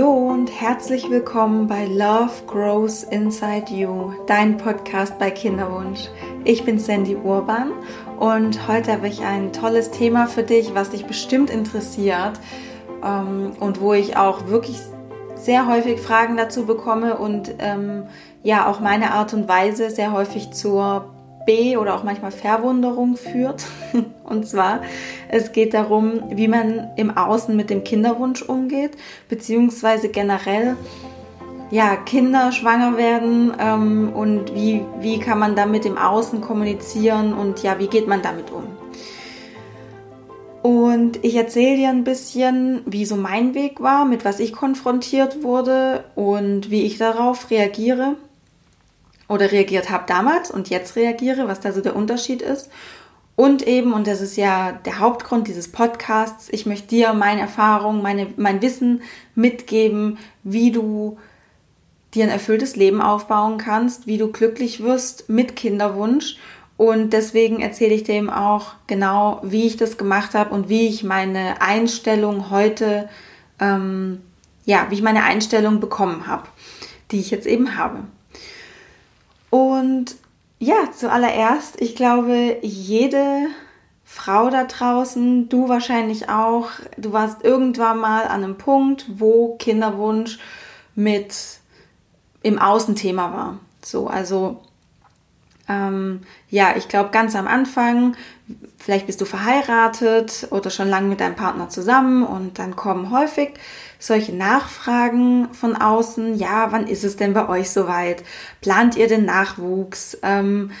Hallo und herzlich willkommen bei Love Grows Inside You, dein Podcast bei Kinderwunsch. Ich bin Sandy Urban und heute habe ich ein tolles Thema für dich, was dich bestimmt interessiert ähm, und wo ich auch wirklich sehr häufig Fragen dazu bekomme und ähm, ja auch meine Art und Weise sehr häufig zur B oder auch manchmal Verwunderung führt. Und zwar, es geht darum, wie man im Außen mit dem Kinderwunsch umgeht, beziehungsweise generell, ja, Kinder schwanger werden ähm, und wie, wie kann man damit im Außen kommunizieren und ja, wie geht man damit um. Und ich erzähle dir ein bisschen, wie so mein Weg war, mit was ich konfrontiert wurde und wie ich darauf reagiere oder reagiert habe damals und jetzt reagiere, was da so der Unterschied ist. Und eben, und das ist ja der Hauptgrund dieses Podcasts, ich möchte dir meine Erfahrung, meine, mein Wissen mitgeben, wie du dir ein erfülltes Leben aufbauen kannst, wie du glücklich wirst mit Kinderwunsch. Und deswegen erzähle ich dem auch genau, wie ich das gemacht habe und wie ich meine Einstellung heute, ähm, ja, wie ich meine Einstellung bekommen habe, die ich jetzt eben habe. Und ja, zuallererst, ich glaube, jede Frau da draußen, du wahrscheinlich auch, du warst irgendwann mal an einem Punkt, wo Kinderwunsch mit im Außenthema war. So, also ähm, ja, ich glaube ganz am Anfang, vielleicht bist du verheiratet oder schon lange mit deinem Partner zusammen und dann kommen häufig solche Nachfragen von außen. Ja, wann ist es denn bei euch soweit? Plant ihr den Nachwuchs? Ähm,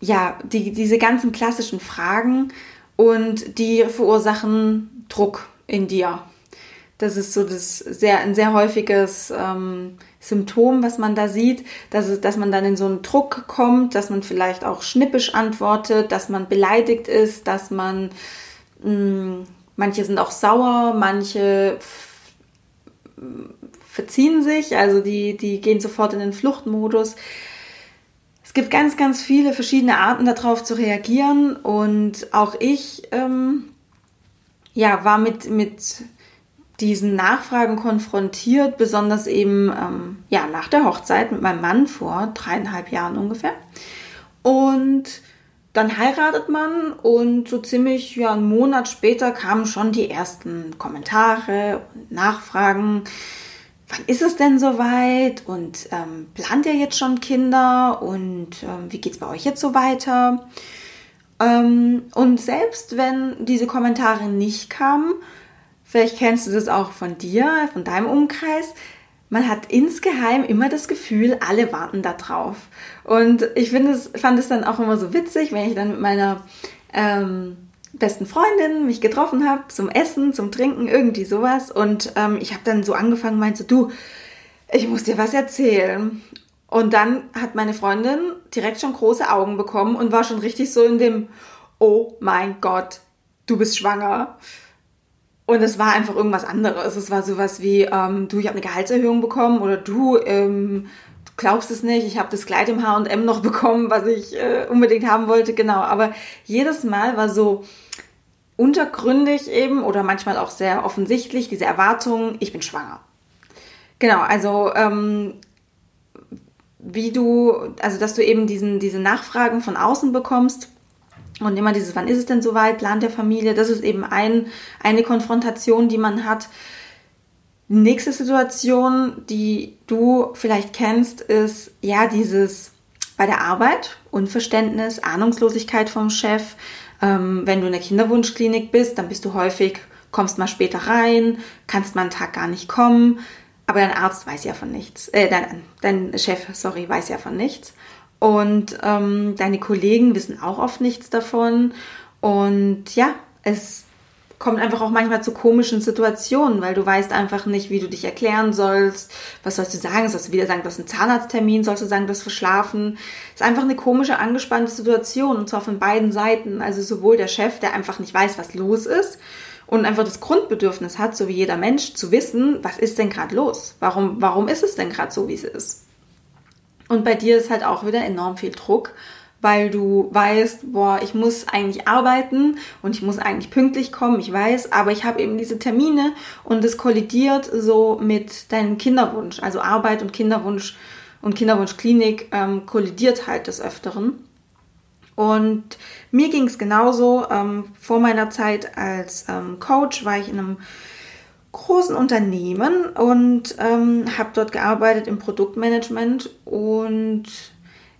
ja, die, diese ganzen klassischen Fragen und die verursachen Druck in dir. Das ist so das sehr, ein sehr häufiges ähm, Symptom, was man da sieht, dass, es, dass man dann in so einen Druck kommt, dass man vielleicht auch schnippisch antwortet, dass man beleidigt ist, dass man, mh, mm, manche sind auch sauer, manche verziehen sich, also die, die gehen sofort in den Fluchtmodus. Es gibt ganz, ganz viele verschiedene Arten darauf zu reagieren und auch ich ähm, ja, war mit, mit diesen Nachfragen konfrontiert, besonders eben ähm, ja, nach der Hochzeit mit meinem Mann vor dreieinhalb Jahren ungefähr. Und dann heiratet man und so ziemlich ja, einen Monat später kamen schon die ersten Kommentare und Nachfragen. Wann ist es denn soweit? Und ähm, plant ihr jetzt schon Kinder? Und ähm, wie geht es bei euch jetzt so weiter? Ähm, und selbst wenn diese Kommentare nicht kamen, Vielleicht kennst du das auch von dir, von deinem Umkreis. Man hat insgeheim immer das Gefühl, alle warten da drauf. Und ich finde es, fand es dann auch immer so witzig, wenn ich dann mit meiner ähm, besten Freundin mich getroffen habe zum Essen, zum Trinken, irgendwie sowas. Und ähm, ich habe dann so angefangen, meinte, du, ich muss dir was erzählen. Und dann hat meine Freundin direkt schon große Augen bekommen und war schon richtig so in dem, oh mein Gott, du bist schwanger. Und es war einfach irgendwas anderes. Es war sowas wie, ähm, du, ich habe eine Gehaltserhöhung bekommen oder du, ähm, du glaubst es nicht, ich habe das Kleid im H&M noch bekommen, was ich äh, unbedingt haben wollte. Genau, aber jedes Mal war so untergründig eben oder manchmal auch sehr offensichtlich diese Erwartung, ich bin schwanger. Genau, also ähm, wie du, also dass du eben diesen, diese Nachfragen von außen bekommst und immer dieses, wann ist es denn soweit, Plan der Familie, das ist eben ein, eine Konfrontation, die man hat. Nächste Situation, die du vielleicht kennst, ist ja dieses bei der Arbeit, Unverständnis, Ahnungslosigkeit vom Chef. Ähm, wenn du in der Kinderwunschklinik bist, dann bist du häufig, kommst mal später rein, kannst mal einen Tag gar nicht kommen, aber dein Arzt weiß ja von nichts, äh, dein, dein Chef, sorry, weiß ja von nichts. Und ähm, deine Kollegen wissen auch oft nichts davon. Und ja, es kommt einfach auch manchmal zu komischen Situationen, weil du weißt einfach nicht, wie du dich erklären sollst. Was sollst du sagen? Sollst du wieder sagen, du hast einen Zahnarzttermin? Sollst du sagen, du hast verschlafen? Ist einfach eine komische, angespannte Situation und zwar von beiden Seiten. Also sowohl der Chef, der einfach nicht weiß, was los ist und einfach das Grundbedürfnis hat, so wie jeder Mensch, zu wissen, was ist denn gerade los? Warum, warum ist es denn gerade so, wie es ist? Und bei dir ist halt auch wieder enorm viel Druck, weil du weißt, boah, ich muss eigentlich arbeiten und ich muss eigentlich pünktlich kommen, ich weiß, aber ich habe eben diese Termine und es kollidiert so mit deinem Kinderwunsch. Also Arbeit und Kinderwunsch und Kinderwunschklinik ähm, kollidiert halt des Öfteren. Und mir ging es genauso. Ähm, vor meiner Zeit als ähm, Coach war ich in einem großen Unternehmen und ähm, habe dort gearbeitet im Produktmanagement. Und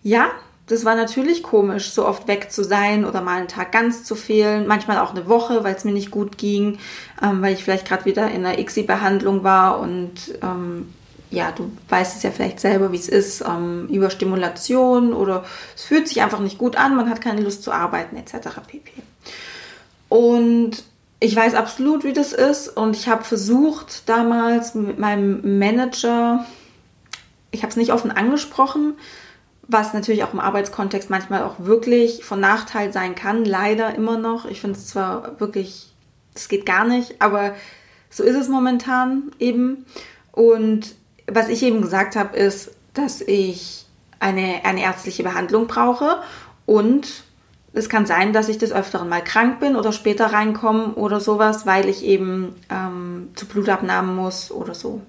ja, das war natürlich komisch, so oft weg zu sein oder mal einen Tag ganz zu fehlen, manchmal auch eine Woche, weil es mir nicht gut ging, ähm, weil ich vielleicht gerade wieder in einer ICSI-Behandlung war und ähm, ja, du weißt es ja vielleicht selber, wie es ist, ähm, Überstimulation oder es fühlt sich einfach nicht gut an, man hat keine Lust zu arbeiten etc. pp. Und ich weiß absolut, wie das ist und ich habe versucht damals mit meinem Manager, ich habe es nicht offen angesprochen, was natürlich auch im Arbeitskontext manchmal auch wirklich von Nachteil sein kann, leider immer noch. Ich finde es zwar wirklich, das geht gar nicht, aber so ist es momentan eben. Und was ich eben gesagt habe, ist, dass ich eine, eine ärztliche Behandlung brauche und es kann sein, dass ich des Öfteren mal krank bin oder später reinkomme oder sowas, weil ich eben ähm, zu Blutabnahmen muss oder so.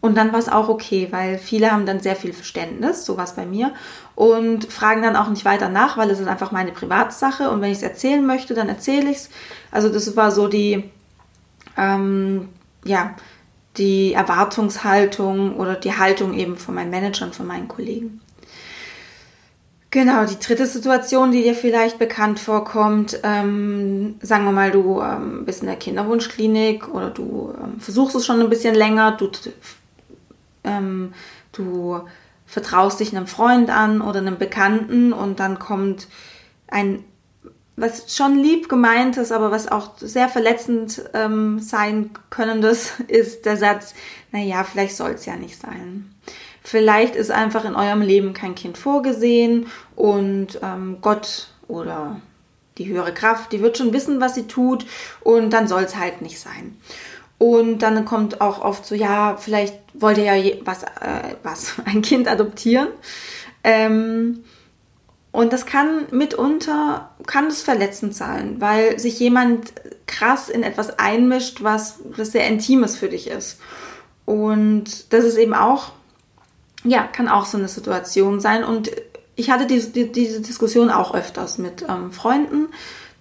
Und dann war es auch okay, weil viele haben dann sehr viel Verständnis, sowas bei mir, und fragen dann auch nicht weiter nach, weil es ist einfach meine Privatsache und wenn ich es erzählen möchte, dann erzähle ich es. Also das war so die, ähm, ja, die Erwartungshaltung oder die Haltung eben von meinen Managern, von meinen Kollegen. Genau, die dritte Situation, die dir vielleicht bekannt vorkommt, ähm, sagen wir mal, du ähm, bist in der Kinderwunschklinik oder du ähm, versuchst es schon ein bisschen länger, du, ähm, du vertraust dich einem Freund an oder einem Bekannten und dann kommt ein was schon lieb gemeint ist, aber was auch sehr verletzend ähm, sein könnendes, ist der Satz, naja, vielleicht soll es ja nicht sein. Vielleicht ist einfach in eurem Leben kein Kind vorgesehen und ähm, Gott oder die höhere Kraft, die wird schon wissen, was sie tut und dann soll es halt nicht sein. Und dann kommt auch oft so, ja, vielleicht wollt ihr ja was, äh, was, ein Kind adoptieren. Ähm, und das kann mitunter, kann es verletzend sein, weil sich jemand krass in etwas einmischt, was, was sehr Intimes für dich ist. Und das ist eben auch, ja, kann auch so eine Situation sein. Und ich hatte diese, die, diese Diskussion auch öfters mit ähm, Freunden,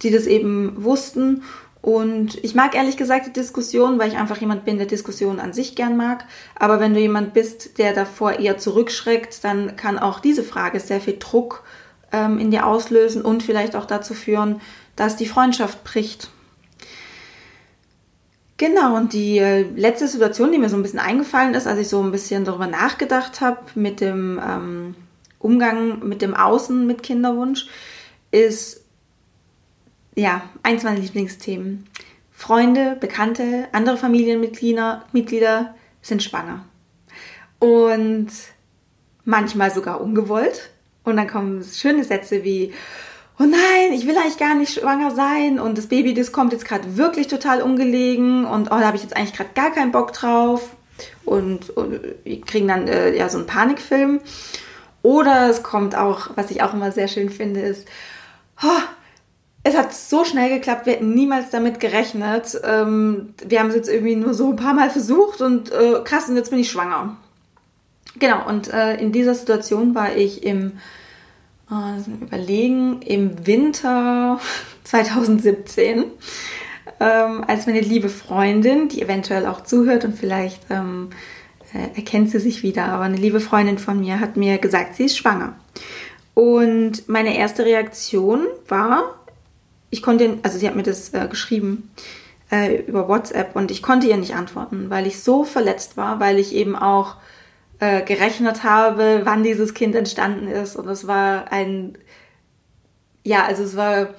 die das eben wussten. Und ich mag ehrlich gesagt die Diskussion, weil ich einfach jemand bin, der Diskussionen an sich gern mag. Aber wenn du jemand bist, der davor eher zurückschreckt, dann kann auch diese Frage sehr viel Druck ähm, in dir auslösen und vielleicht auch dazu führen, dass die Freundschaft bricht. Genau, und die äh, letzte Situation, die mir so ein bisschen eingefallen ist, als ich so ein bisschen darüber nachgedacht habe mit dem ähm, Umgang mit dem Außen mit Kinderwunsch, ist ja eins meiner Lieblingsthemen. Freunde, Bekannte, andere Familienmitglieder Mitglieder sind schwanger. Und manchmal sogar ungewollt. Und dann kommen schöne Sätze wie, oh nein, ich will eigentlich gar nicht schwanger sein und das Baby, das kommt jetzt gerade wirklich total ungelegen und oh, da habe ich jetzt eigentlich gerade gar keinen Bock drauf. Und, und wir kriegen dann äh, ja so einen Panikfilm. Oder es kommt auch, was ich auch immer sehr schön finde, ist, oh, es hat so schnell geklappt, wir hätten niemals damit gerechnet. Ähm, wir haben es jetzt irgendwie nur so ein paar Mal versucht und äh, krass, und jetzt bin ich schwanger. Genau, und äh, in dieser Situation war ich im überlegen, im Winter 2017, ähm, als meine liebe Freundin, die eventuell auch zuhört und vielleicht ähm, äh, erkennt sie sich wieder, aber eine liebe Freundin von mir hat mir gesagt, sie ist schwanger. Und meine erste Reaktion war, ich konnte, also sie hat mir das äh, geschrieben äh, über WhatsApp und ich konnte ihr nicht antworten, weil ich so verletzt war, weil ich eben auch äh, gerechnet habe, wann dieses Kind entstanden ist. Und es war ein, ja, also es war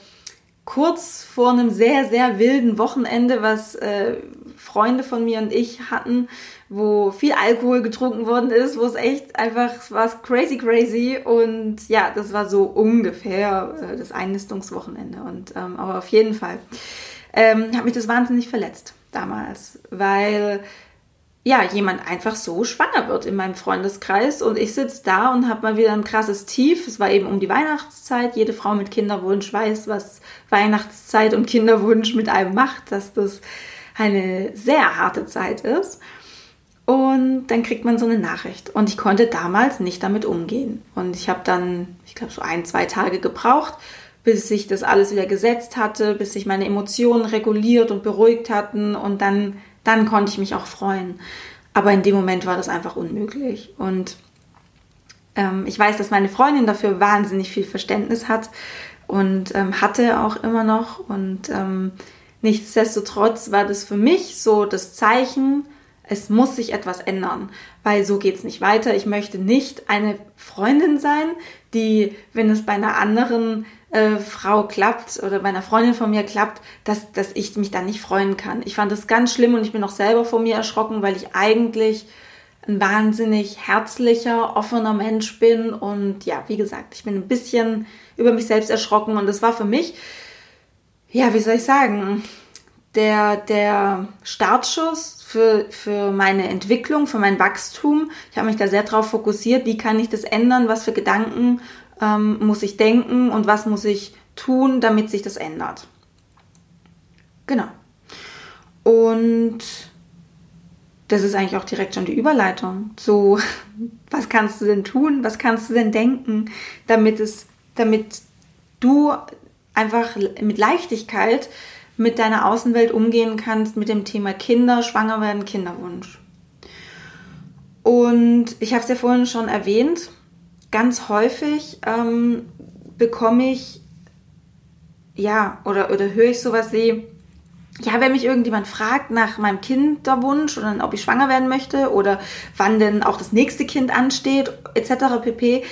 kurz vor einem sehr, sehr wilden Wochenende, was äh, Freunde von mir und ich hatten, wo viel Alkohol getrunken worden ist, wo es echt einfach, war crazy, crazy. Und ja, das war so ungefähr äh, das Einnistungswochenende. Und ähm, aber auf jeden Fall ähm, hat mich das wahnsinnig verletzt damals, weil ja, jemand einfach so schwanger wird in meinem Freundeskreis und ich sitze da und habe mal wieder ein krasses Tief. Es war eben um die Weihnachtszeit. Jede Frau mit Kinderwunsch weiß, was Weihnachtszeit und Kinderwunsch mit einem macht, dass das eine sehr harte Zeit ist. Und dann kriegt man so eine Nachricht. Und ich konnte damals nicht damit umgehen. Und ich habe dann, ich glaube, so ein, zwei Tage gebraucht, bis sich das alles wieder gesetzt hatte, bis sich meine Emotionen reguliert und beruhigt hatten. Und dann dann konnte ich mich auch freuen. Aber in dem Moment war das einfach unmöglich. Und ähm, ich weiß, dass meine Freundin dafür wahnsinnig viel Verständnis hat und ähm, hatte auch immer noch. Und ähm, nichtsdestotrotz war das für mich so das Zeichen, es muss sich etwas ändern, weil so geht es nicht weiter. Ich möchte nicht eine Freundin sein, die, wenn es bei einer anderen äh, Frau klappt oder bei einer Freundin von mir klappt, dass, dass ich mich dann nicht freuen kann. Ich fand das ganz schlimm und ich bin auch selber vor mir erschrocken, weil ich eigentlich ein wahnsinnig herzlicher, offener Mensch bin und ja, wie gesagt, ich bin ein bisschen über mich selbst erschrocken und das war für mich, ja, wie soll ich sagen, der, der Startschuss für, für meine Entwicklung, für mein Wachstum. Ich habe mich da sehr darauf fokussiert, wie kann ich das ändern, was für Gedanken ähm, muss ich denken und was muss ich tun, damit sich das ändert. Genau. Und das ist eigentlich auch direkt schon die Überleitung So, was kannst du denn tun, was kannst du denn denken, damit es, damit du einfach mit Leichtigkeit mit deiner Außenwelt umgehen kannst mit dem Thema Kinder, Schwanger werden, Kinderwunsch. Und ich habe es ja vorhin schon erwähnt, ganz häufig ähm, bekomme ich, ja, oder, oder höre ich sowas wie, ja, wenn mich irgendjemand fragt nach meinem Kinderwunsch oder ob ich schwanger werden möchte oder wann denn auch das nächste Kind ansteht, etc. pp.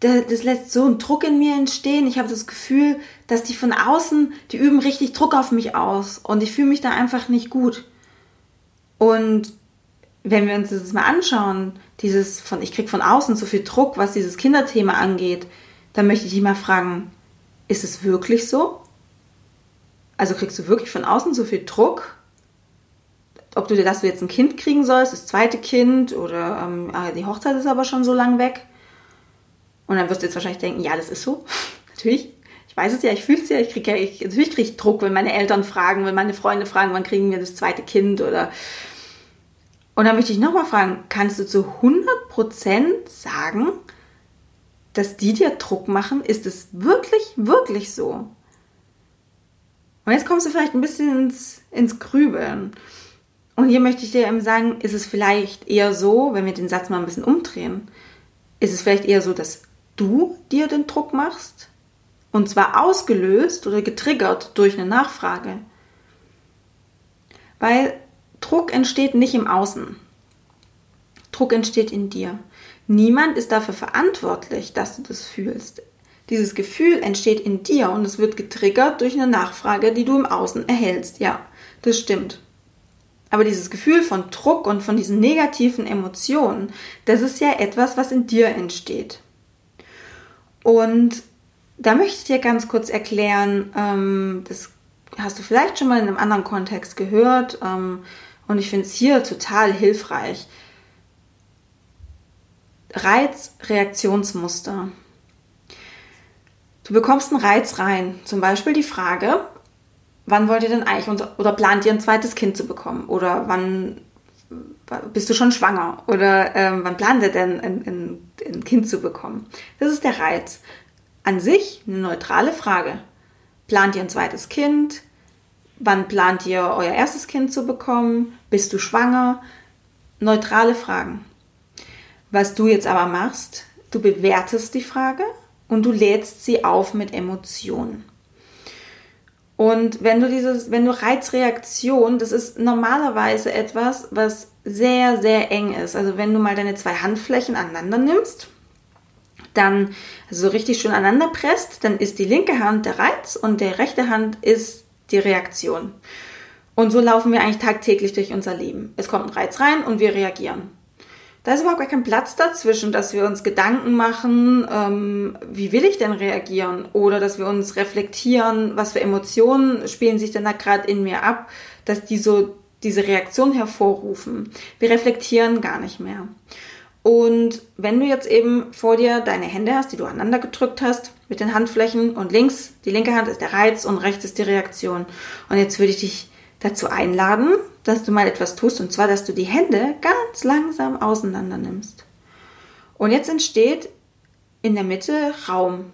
Das lässt so einen Druck in mir entstehen. Ich habe das Gefühl, dass die von außen, die üben richtig Druck auf mich aus und ich fühle mich da einfach nicht gut. Und wenn wir uns das mal anschauen, dieses von, ich kriege von außen so viel Druck, was dieses Kinderthema angeht, dann möchte ich dich mal fragen, ist es wirklich so? Also kriegst du wirklich von außen so viel Druck? Ob du dir, dass du jetzt ein Kind kriegen sollst, das zweite Kind oder ähm, ah, die Hochzeit ist aber schon so lang weg. Und dann wirst du jetzt wahrscheinlich denken, ja, das ist so. natürlich. Ich weiß es ja, ich fühle es ja, ich kriege ja, ich, natürlich kriege ich Druck, wenn meine Eltern fragen, wenn meine Freunde fragen, wann kriegen wir das zweite Kind oder und dann möchte ich nochmal fragen, kannst du zu 100% sagen, dass die dir Druck machen? Ist es wirklich, wirklich so? Und jetzt kommst du vielleicht ein bisschen ins, ins Grübeln. Und hier möchte ich dir eben sagen, ist es vielleicht eher so, wenn wir den Satz mal ein bisschen umdrehen, ist es vielleicht eher so, dass du dir den Druck machst? Und zwar ausgelöst oder getriggert durch eine Nachfrage. Weil Druck entsteht nicht im Außen. Druck entsteht in dir. Niemand ist dafür verantwortlich, dass du das fühlst. Dieses Gefühl entsteht in dir und es wird getriggert durch eine Nachfrage, die du im Außen erhältst. Ja, das stimmt. Aber dieses Gefühl von Druck und von diesen negativen Emotionen, das ist ja etwas, was in dir entsteht. Und da möchte ich dir ganz kurz erklären, ähm, das hast du vielleicht schon mal in einem anderen Kontext gehört, ähm, und ich finde es hier total hilfreich. Reizreaktionsmuster. Du bekommst einen Reiz rein, zum Beispiel die Frage, wann wollt ihr denn eigentlich oder plant ihr ein zweites Kind zu bekommen oder wann bist du schon schwanger oder ähm, wann plant ihr denn ein, ein, ein Kind zu bekommen? Das ist der Reiz. An sich eine neutrale Frage. Plant ihr ein zweites Kind? Wann plant ihr euer erstes Kind zu bekommen? Bist du schwanger? Neutrale Fragen. Was du jetzt aber machst, du bewertest die Frage und du lädst sie auf mit Emotionen. Und wenn du dieses, wenn du Reizreaktion, das ist normalerweise etwas, was sehr, sehr eng ist. Also wenn du mal deine zwei Handflächen aneinander nimmst, dann so richtig schön aneinander presst, dann ist die linke Hand der Reiz und die rechte Hand ist die Reaktion. Und so laufen wir eigentlich tagtäglich durch unser Leben. Es kommt ein Reiz rein und wir reagieren. Da ist überhaupt gar kein Platz dazwischen, dass wir uns Gedanken machen, ähm, wie will ich denn reagieren? Oder dass wir uns reflektieren, was für Emotionen spielen sich denn da gerade in mir ab, dass die so diese Reaktion hervorrufen. Wir reflektieren gar nicht mehr. Und wenn du jetzt eben vor dir deine Hände hast, die du aneinander gedrückt hast, mit den Handflächen und links, die linke Hand ist der Reiz und rechts ist die Reaktion. Und jetzt würde ich dich dazu einladen, dass du mal etwas tust, und zwar, dass du die Hände ganz langsam auseinander nimmst. Und jetzt entsteht in der Mitte Raum.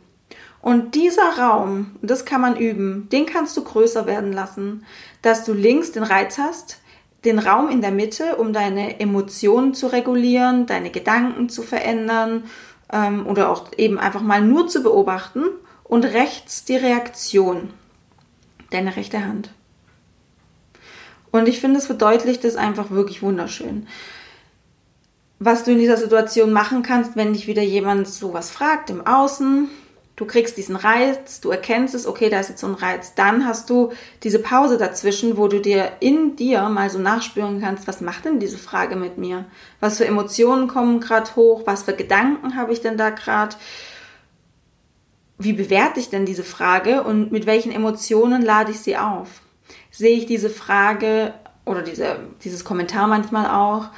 Und dieser Raum, das kann man üben, den kannst du größer werden lassen, dass du links den Reiz hast, den Raum in der Mitte, um deine Emotionen zu regulieren, deine Gedanken zu verändern ähm, oder auch eben einfach mal nur zu beobachten und rechts die Reaktion, deine rechte Hand. Und ich finde, es verdeutlicht es einfach wirklich wunderschön. Was du in dieser Situation machen kannst, wenn dich wieder jemand sowas fragt im Außen, du kriegst diesen Reiz, du erkennst es, okay, da ist jetzt so ein Reiz, dann hast du diese Pause dazwischen, wo du dir in dir mal so nachspüren kannst, was macht denn diese Frage mit mir? Was für Emotionen kommen gerade hoch? Was für Gedanken habe ich denn da gerade? Wie bewerte ich denn diese Frage und mit welchen Emotionen lade ich sie auf? Sehe ich diese Frage oder diese, dieses Kommentar manchmal auch,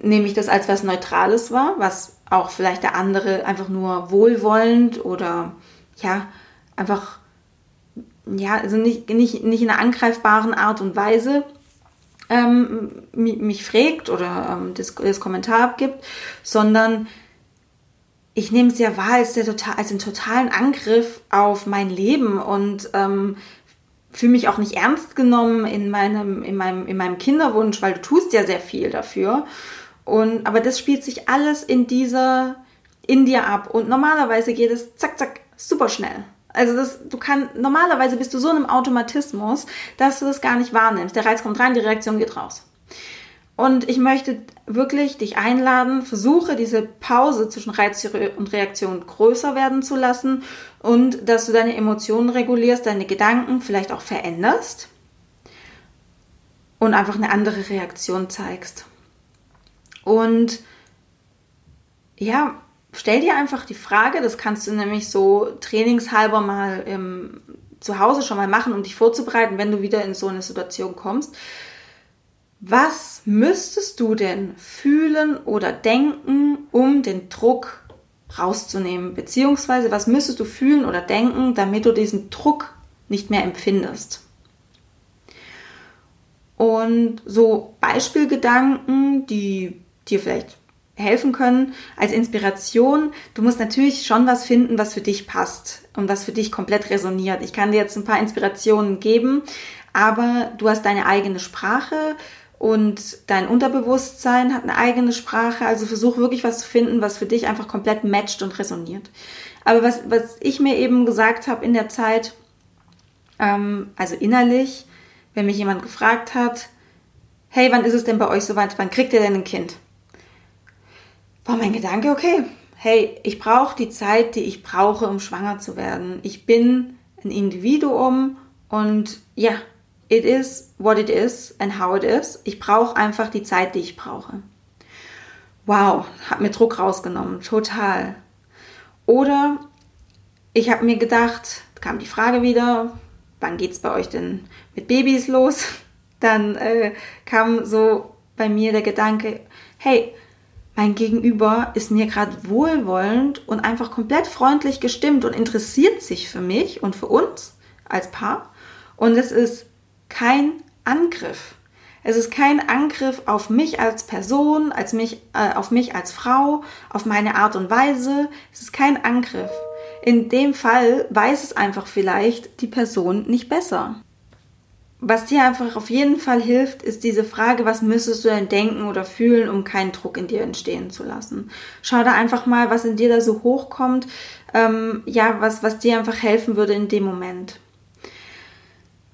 nehme ich das als was Neutrales wahr, was auch vielleicht der andere einfach nur wohlwollend oder ja, einfach, ja, also nicht, nicht, nicht in einer angreifbaren Art und Weise ähm, mich fragt oder ähm, das, das Kommentar abgibt, sondern ich nehme es ja wahr als, der als den totalen Angriff auf mein Leben und ähm, fühle mich auch nicht ernst genommen in meinem, in, meinem, in meinem Kinderwunsch, weil du tust ja sehr viel dafür. Und, aber das spielt sich alles in dieser, in dir ab. Und normalerweise geht es zack, zack, super schnell. Also das, du kannst, normalerweise bist du so in einem Automatismus, dass du das gar nicht wahrnimmst. Der Reiz kommt rein, die Reaktion geht raus. Und ich möchte wirklich dich einladen, versuche diese Pause zwischen Reiz und Reaktion größer werden zu lassen und dass du deine Emotionen regulierst, deine Gedanken vielleicht auch veränderst und einfach eine andere Reaktion zeigst. Und ja, stell dir einfach die Frage, das kannst du nämlich so trainingshalber mal im, zu Hause schon mal machen, um dich vorzubereiten, wenn du wieder in so eine Situation kommst. Was müsstest du denn fühlen oder denken, um den Druck rauszunehmen? Beziehungsweise was müsstest du fühlen oder denken, damit du diesen Druck nicht mehr empfindest? Und so Beispielgedanken, die dir vielleicht helfen können als Inspiration. Du musst natürlich schon was finden, was für dich passt und was für dich komplett resoniert. Ich kann dir jetzt ein paar Inspirationen geben, aber du hast deine eigene Sprache und dein Unterbewusstsein hat eine eigene Sprache. Also versuch wirklich was zu finden, was für dich einfach komplett matcht und resoniert. Aber was, was ich mir eben gesagt habe in der Zeit, ähm, also innerlich, wenn mich jemand gefragt hat, hey, wann ist es denn bei euch soweit? Wann kriegt ihr denn ein Kind? War mein Gedanke, okay, hey, ich brauche die Zeit, die ich brauche, um schwanger zu werden. Ich bin ein Individuum und ja, it is what it is and how it is. Ich brauche einfach die Zeit, die ich brauche. Wow, hat mir Druck rausgenommen, total. Oder ich habe mir gedacht, kam die Frage wieder, wann geht's bei euch denn mit Babys los? Dann äh, kam so bei mir der Gedanke, hey, mein Gegenüber ist mir gerade wohlwollend und einfach komplett freundlich gestimmt und interessiert sich für mich und für uns als Paar. Und es ist kein Angriff. Es ist kein Angriff auf mich als Person, als mich, äh, auf mich als Frau, auf meine Art und Weise. Es ist kein Angriff. In dem Fall weiß es einfach vielleicht die Person nicht besser. Was dir einfach auf jeden Fall hilft, ist diese Frage, was müsstest du denn denken oder fühlen, um keinen Druck in dir entstehen zu lassen. Schau da einfach mal, was in dir da so hochkommt, ähm, ja, was, was dir einfach helfen würde in dem Moment.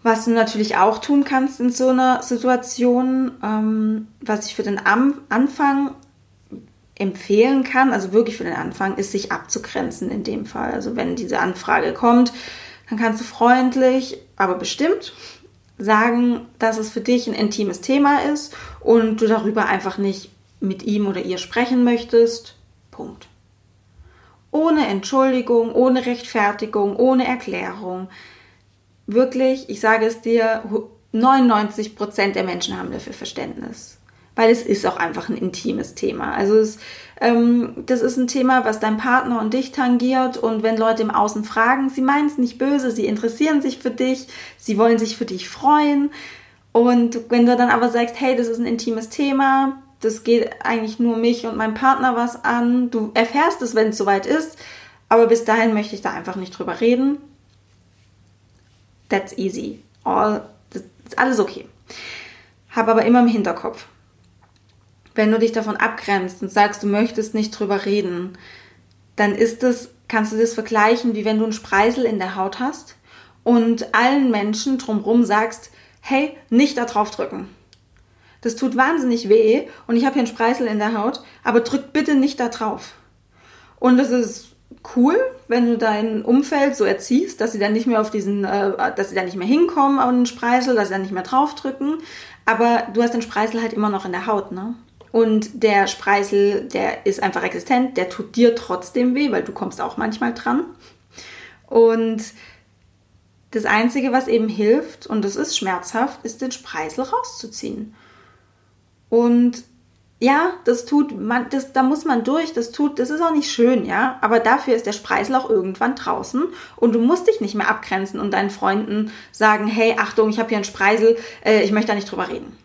Was du natürlich auch tun kannst in so einer Situation, ähm, was ich für den Am Anfang empfehlen kann, also wirklich für den Anfang, ist sich abzugrenzen in dem Fall. Also wenn diese Anfrage kommt, dann kannst du freundlich, aber bestimmt sagen, dass es für dich ein intimes Thema ist und du darüber einfach nicht mit ihm oder ihr sprechen möchtest. Punkt. Ohne Entschuldigung, ohne Rechtfertigung, ohne Erklärung. Wirklich, ich sage es dir, 99 Prozent der Menschen haben dafür Verständnis. Weil es ist auch einfach ein intimes Thema. Also es, das ist ein Thema, was dein Partner und dich tangiert. Und wenn Leute im Außen fragen, sie meinen es nicht böse, sie interessieren sich für dich, sie wollen sich für dich freuen. Und wenn du dann aber sagst, hey, das ist ein intimes Thema, das geht eigentlich nur mich und meinem Partner was an, du erfährst es, wenn es soweit ist, aber bis dahin möchte ich da einfach nicht drüber reden. That's easy. All, das ist alles okay. Hab aber immer im Hinterkopf, wenn du dich davon abgrenzt und sagst, du möchtest nicht drüber reden, dann ist es, kannst du das vergleichen, wie wenn du einen Spreisel in der Haut hast und allen Menschen drumherum sagst, hey, nicht da drauf drücken. Das tut wahnsinnig weh und ich habe hier einen Spreisel in der Haut, aber drück bitte nicht da drauf. Und das ist cool, wenn du dein Umfeld so erziehst, dass sie dann nicht mehr auf diesen, äh, dass sie dann nicht mehr hinkommen auf den Spreisel, dass sie dann nicht mehr draufdrücken. Aber du hast den Spreisel halt immer noch in der Haut, ne? Und der Spreisel, der ist einfach existent, der tut dir trotzdem weh, weil du kommst auch manchmal dran. Und das Einzige, was eben hilft, und das ist schmerzhaft, ist den Spreisel rauszuziehen. Und ja, das tut man, das, da muss man durch, das tut, das ist auch nicht schön, ja. Aber dafür ist der Spreisel auch irgendwann draußen und du musst dich nicht mehr abgrenzen und deinen Freunden sagen, hey, Achtung, ich habe hier einen Spreisel, äh, ich möchte da nicht drüber reden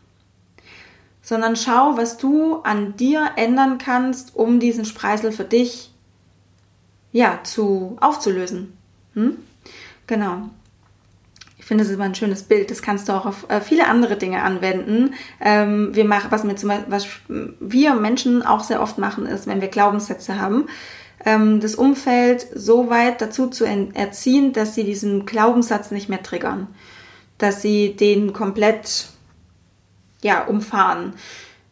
sondern schau, was du an dir ändern kannst, um diesen Spreisel für dich ja zu aufzulösen. Hm? Genau. Ich finde, das ist immer ein schönes Bild. Das kannst du auch auf äh, viele andere Dinge anwenden. Ähm, wir machen, was, wir zum was wir Menschen auch sehr oft machen, ist, wenn wir Glaubenssätze haben, ähm, das Umfeld so weit dazu zu erziehen, dass sie diesen Glaubenssatz nicht mehr triggern, dass sie den komplett ja, umfahren.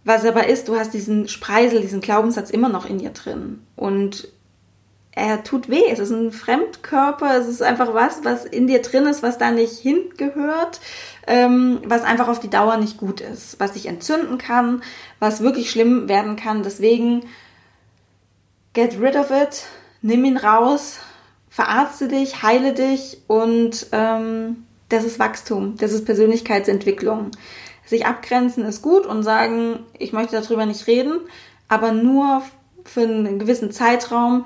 Was aber ist, du hast diesen Spreisel, diesen Glaubenssatz immer noch in dir drin. Und er tut weh. Es ist ein Fremdkörper. Es ist einfach was, was in dir drin ist, was da nicht hingehört, ähm, was einfach auf die Dauer nicht gut ist, was sich entzünden kann, was wirklich schlimm werden kann. Deswegen get rid of it, nimm ihn raus, verarzte dich, heile dich und ähm, das ist Wachstum, das ist Persönlichkeitsentwicklung sich abgrenzen ist gut und sagen, ich möchte darüber nicht reden, aber nur für einen gewissen Zeitraum,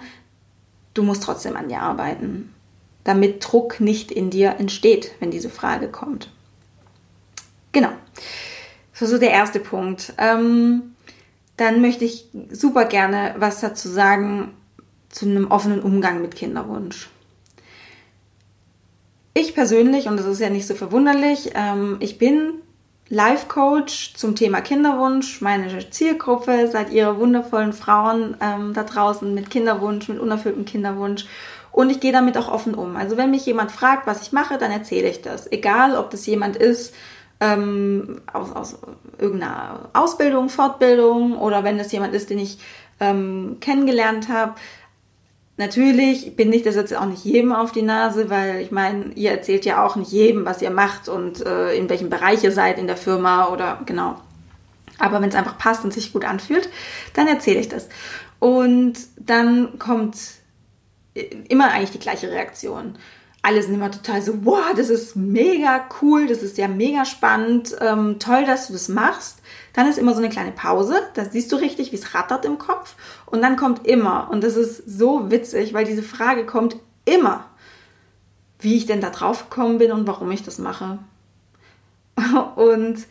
du musst trotzdem an dir arbeiten, damit Druck nicht in dir entsteht, wenn diese Frage kommt. Genau. So, so der erste Punkt. Ähm, dann möchte ich super gerne was dazu sagen zu einem offenen Umgang mit Kinderwunsch. Ich persönlich, und das ist ja nicht so verwunderlich, ähm, ich bin Life Coach zum Thema Kinderwunsch. Meine Zielgruppe seid ihr wundervollen Frauen ähm, da draußen mit Kinderwunsch, mit unerfülltem Kinderwunsch. Und ich gehe damit auch offen um. Also wenn mich jemand fragt, was ich mache, dann erzähle ich das. Egal, ob das jemand ist ähm, aus, aus irgendeiner Ausbildung, Fortbildung oder wenn es jemand ist, den ich ähm, kennengelernt habe. Natürlich bin ich das jetzt auch nicht jedem auf die Nase, weil ich meine, ihr erzählt ja auch nicht jedem, was ihr macht und äh, in welchem Bereich ihr seid in der Firma oder genau. Aber wenn es einfach passt und sich gut anfühlt, dann erzähle ich das. Und dann kommt immer eigentlich die gleiche Reaktion alle sind immer total so, wow, das ist mega cool, das ist ja mega spannend, ähm, toll, dass du das machst. Dann ist immer so eine kleine Pause, da siehst du richtig, wie es rattert im Kopf. Und dann kommt immer, und das ist so witzig, weil diese Frage kommt immer, wie ich denn da drauf gekommen bin und warum ich das mache. Und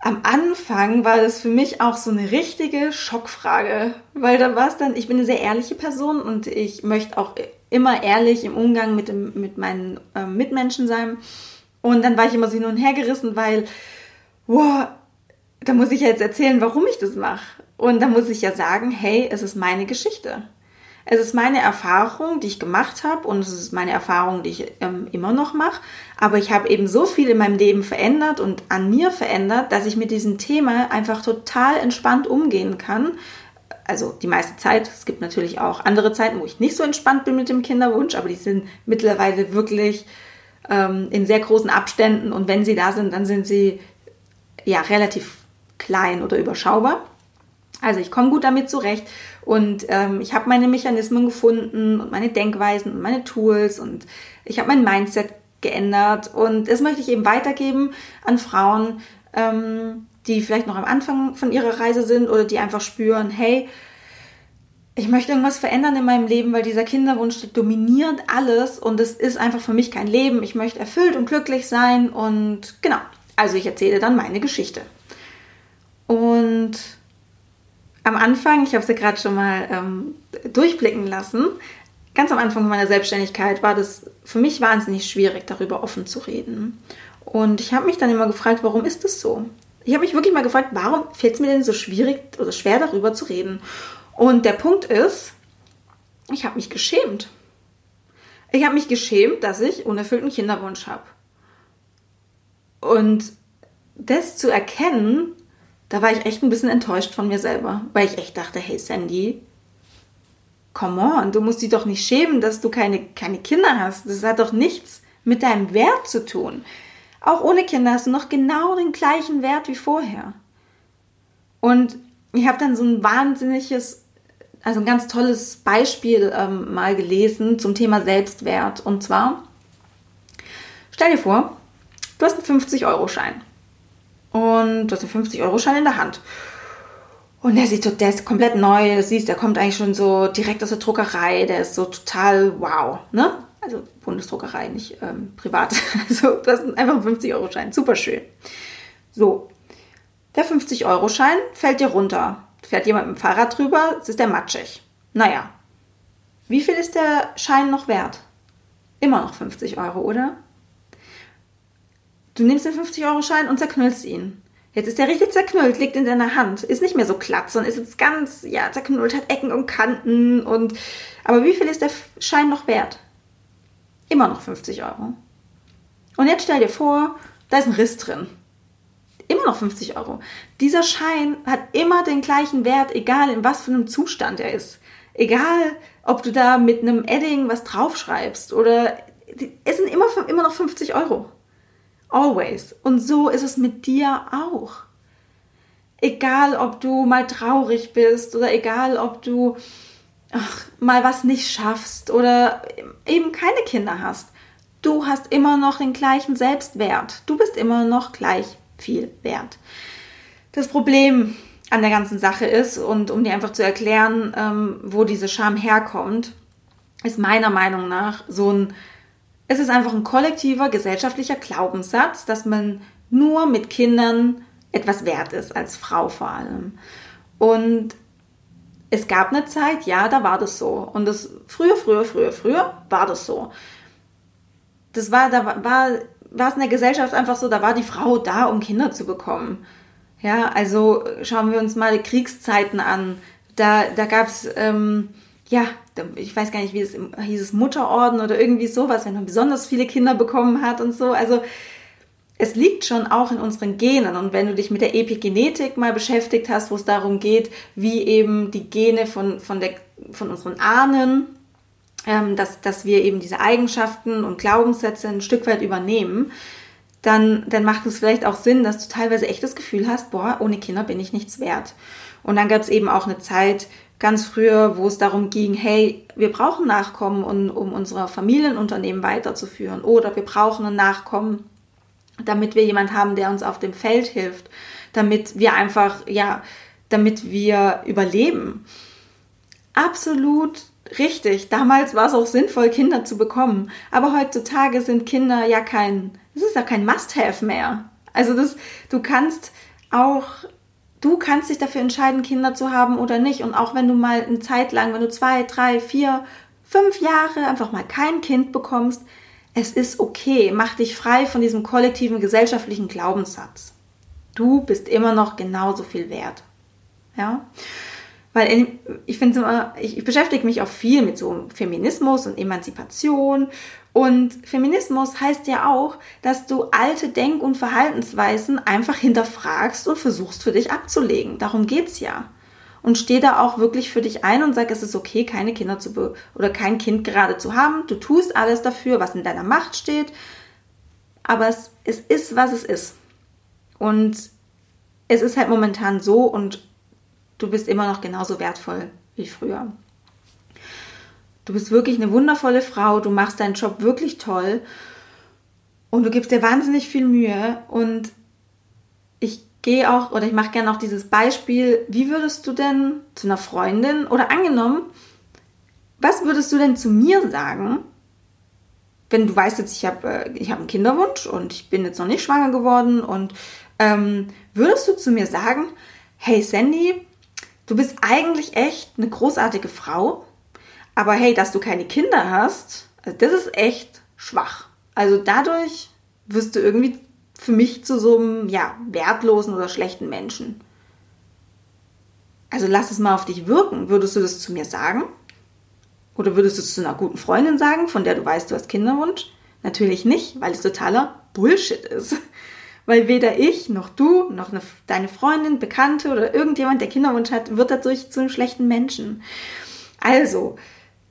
am Anfang war das für mich auch so eine richtige Schockfrage, weil da war es dann, ich bin eine sehr ehrliche Person und ich möchte auch immer ehrlich im Umgang mit, dem, mit meinen äh, Mitmenschen sein. Und dann war ich immer so hin und her gerissen, weil, wow, da muss ich ja jetzt erzählen, warum ich das mache. Und da muss ich ja sagen, hey, es ist meine Geschichte. Es ist meine Erfahrung, die ich gemacht habe und es ist meine Erfahrung, die ich ähm, immer noch mache. Aber ich habe eben so viel in meinem Leben verändert und an mir verändert, dass ich mit diesem Thema einfach total entspannt umgehen kann, also die meiste Zeit. Es gibt natürlich auch andere Zeiten, wo ich nicht so entspannt bin mit dem Kinderwunsch, aber die sind mittlerweile wirklich ähm, in sehr großen Abständen und wenn sie da sind, dann sind sie ja relativ klein oder überschaubar. Also ich komme gut damit zurecht und ähm, ich habe meine Mechanismen gefunden und meine Denkweisen und meine Tools und ich habe mein Mindset geändert. Und das möchte ich eben weitergeben an Frauen, ähm, die vielleicht noch am Anfang von ihrer Reise sind oder die einfach spüren, hey, ich möchte irgendwas verändern in meinem Leben, weil dieser Kinderwunsch dominiert alles und es ist einfach für mich kein Leben. Ich möchte erfüllt und glücklich sein und genau. Also ich erzähle dann meine Geschichte. Und am Anfang, ich habe es ja gerade schon mal ähm, durchblicken lassen, ganz am Anfang meiner Selbstständigkeit war das für mich wahnsinnig schwierig, darüber offen zu reden. Und ich habe mich dann immer gefragt, warum ist das so? Ich habe mich wirklich mal gefragt, warum fällt es mir denn so schwierig oder schwer darüber zu reden? Und der Punkt ist, ich habe mich geschämt. Ich habe mich geschämt, dass ich unerfüllten Kinderwunsch habe. Und das zu erkennen, da war ich echt ein bisschen enttäuscht von mir selber, weil ich echt dachte, hey Sandy, come on, du musst dich doch nicht schämen, dass du keine, keine Kinder hast. Das hat doch nichts mit deinem Wert zu tun. Auch ohne Kinder hast du noch genau den gleichen Wert wie vorher. Und ich habe dann so ein wahnsinniges also ein ganz tolles Beispiel ähm, mal gelesen zum Thema Selbstwert. Und zwar, stell dir vor, du hast einen 50-Euro-Schein. Und du hast einen 50-Euro-Schein in der Hand. Und der sieht so, der ist komplett neu, das siehst, der kommt eigentlich schon so direkt aus der Druckerei, der ist so total wow, ne? Also Bundesdruckerei, nicht ähm, privat. Also du hast einfach einen 50-Euro-Schein, super schön. So, der 50-Euro-Schein fällt dir runter fährt jemand mit dem Fahrrad drüber, es ist der matschig. Naja, wie viel ist der Schein noch wert? Immer noch 50 Euro, oder? Du nimmst den 50-Euro-Schein und zerknüllst ihn. Jetzt ist der richtig zerknüllt, liegt in deiner Hand. Ist nicht mehr so glatt, sondern ist jetzt ganz, ja, zerknüllt, hat Ecken und Kanten und, aber wie viel ist der Schein noch wert? Immer noch 50 Euro. Und jetzt stell dir vor, da ist ein Riss drin immer noch 50 Euro. Dieser Schein hat immer den gleichen Wert, egal in was für einem Zustand er ist. Egal, ob du da mit einem Edding was draufschreibst oder es sind immer, immer noch 50 Euro. Always. Und so ist es mit dir auch. Egal, ob du mal traurig bist oder egal, ob du ach, mal was nicht schaffst oder eben keine Kinder hast. Du hast immer noch den gleichen Selbstwert. Du bist immer noch gleich viel wert. Das Problem an der ganzen Sache ist, und um dir einfach zu erklären, ähm, wo diese Scham herkommt, ist meiner Meinung nach so ein, es ist einfach ein kollektiver gesellschaftlicher Glaubenssatz, dass man nur mit Kindern etwas wert ist, als Frau vor allem. Und es gab eine Zeit, ja, da war das so. Und das früher, früher, früher, früher war das so. Das war, da war war es in der Gesellschaft einfach so, da war die Frau da, um Kinder zu bekommen. Ja, also schauen wir uns mal Kriegszeiten an. Da, da gab es, ähm, ja, ich weiß gar nicht, wie es hieß, es Mutterorden oder irgendwie sowas, wenn man besonders viele Kinder bekommen hat und so. Also es liegt schon auch in unseren Genen. Und wenn du dich mit der Epigenetik mal beschäftigt hast, wo es darum geht, wie eben die Gene von, von, der, von unseren Ahnen ähm, dass, dass wir eben diese Eigenschaften und Glaubenssätze ein Stück weit übernehmen, dann, dann macht es vielleicht auch Sinn, dass du teilweise echt das Gefühl hast, boah, ohne Kinder bin ich nichts wert. Und dann gab es eben auch eine Zeit, ganz früher, wo es darum ging, hey, wir brauchen Nachkommen, um, um unser Familienunternehmen weiterzuführen. Oder wir brauchen ein Nachkommen, damit wir jemand haben, der uns auf dem Feld hilft. Damit wir einfach, ja, damit wir überleben. Absolut Richtig, damals war es auch sinnvoll, Kinder zu bekommen. Aber heutzutage sind Kinder ja kein, es ist ja kein Must-Have mehr. Also das, du kannst auch, du kannst dich dafür entscheiden, Kinder zu haben oder nicht. Und auch wenn du mal eine Zeit lang, wenn du zwei, drei, vier, fünf Jahre einfach mal kein Kind bekommst, es ist okay. Mach dich frei von diesem kollektiven gesellschaftlichen Glaubenssatz. Du bist immer noch genauso viel wert. Ja. Weil ich finde ich beschäftige mich auch viel mit so Feminismus und Emanzipation. Und Feminismus heißt ja auch, dass du alte Denk- und Verhaltensweisen einfach hinterfragst und versuchst für dich abzulegen. Darum geht's ja. Und steh da auch wirklich für dich ein und sag, es ist okay, keine Kinder zu be oder kein Kind gerade zu haben. Du tust alles dafür, was in deiner Macht steht. Aber es, es ist, was es ist. Und es ist halt momentan so und du bist immer noch genauso wertvoll wie früher. Du bist wirklich eine wundervolle Frau, du machst deinen Job wirklich toll und du gibst dir wahnsinnig viel Mühe und ich gehe auch oder ich mache gerne auch dieses Beispiel, wie würdest du denn zu einer Freundin oder angenommen, was würdest du denn zu mir sagen, wenn du weißt jetzt, ich habe äh, ich hab einen Kinderwunsch und ich bin jetzt noch nicht schwanger geworden und ähm, würdest du zu mir sagen, hey Sandy, du bist eigentlich echt eine großartige Frau, aber hey, dass du keine Kinder hast, also das ist echt schwach. Also dadurch wirst du irgendwie für mich zu so einem, ja, wertlosen oder schlechten Menschen. Also lass es mal auf dich wirken. Würdest du das zu mir sagen? Oder würdest du es zu einer guten Freundin sagen, von der du weißt, du hast Kinderwunsch? Natürlich nicht, weil es totaler Bullshit ist. Weil weder ich noch du noch eine, deine Freundin, Bekannte oder irgendjemand, der Kinderwunsch hat, wird dadurch zu einem schlechten Menschen. Also,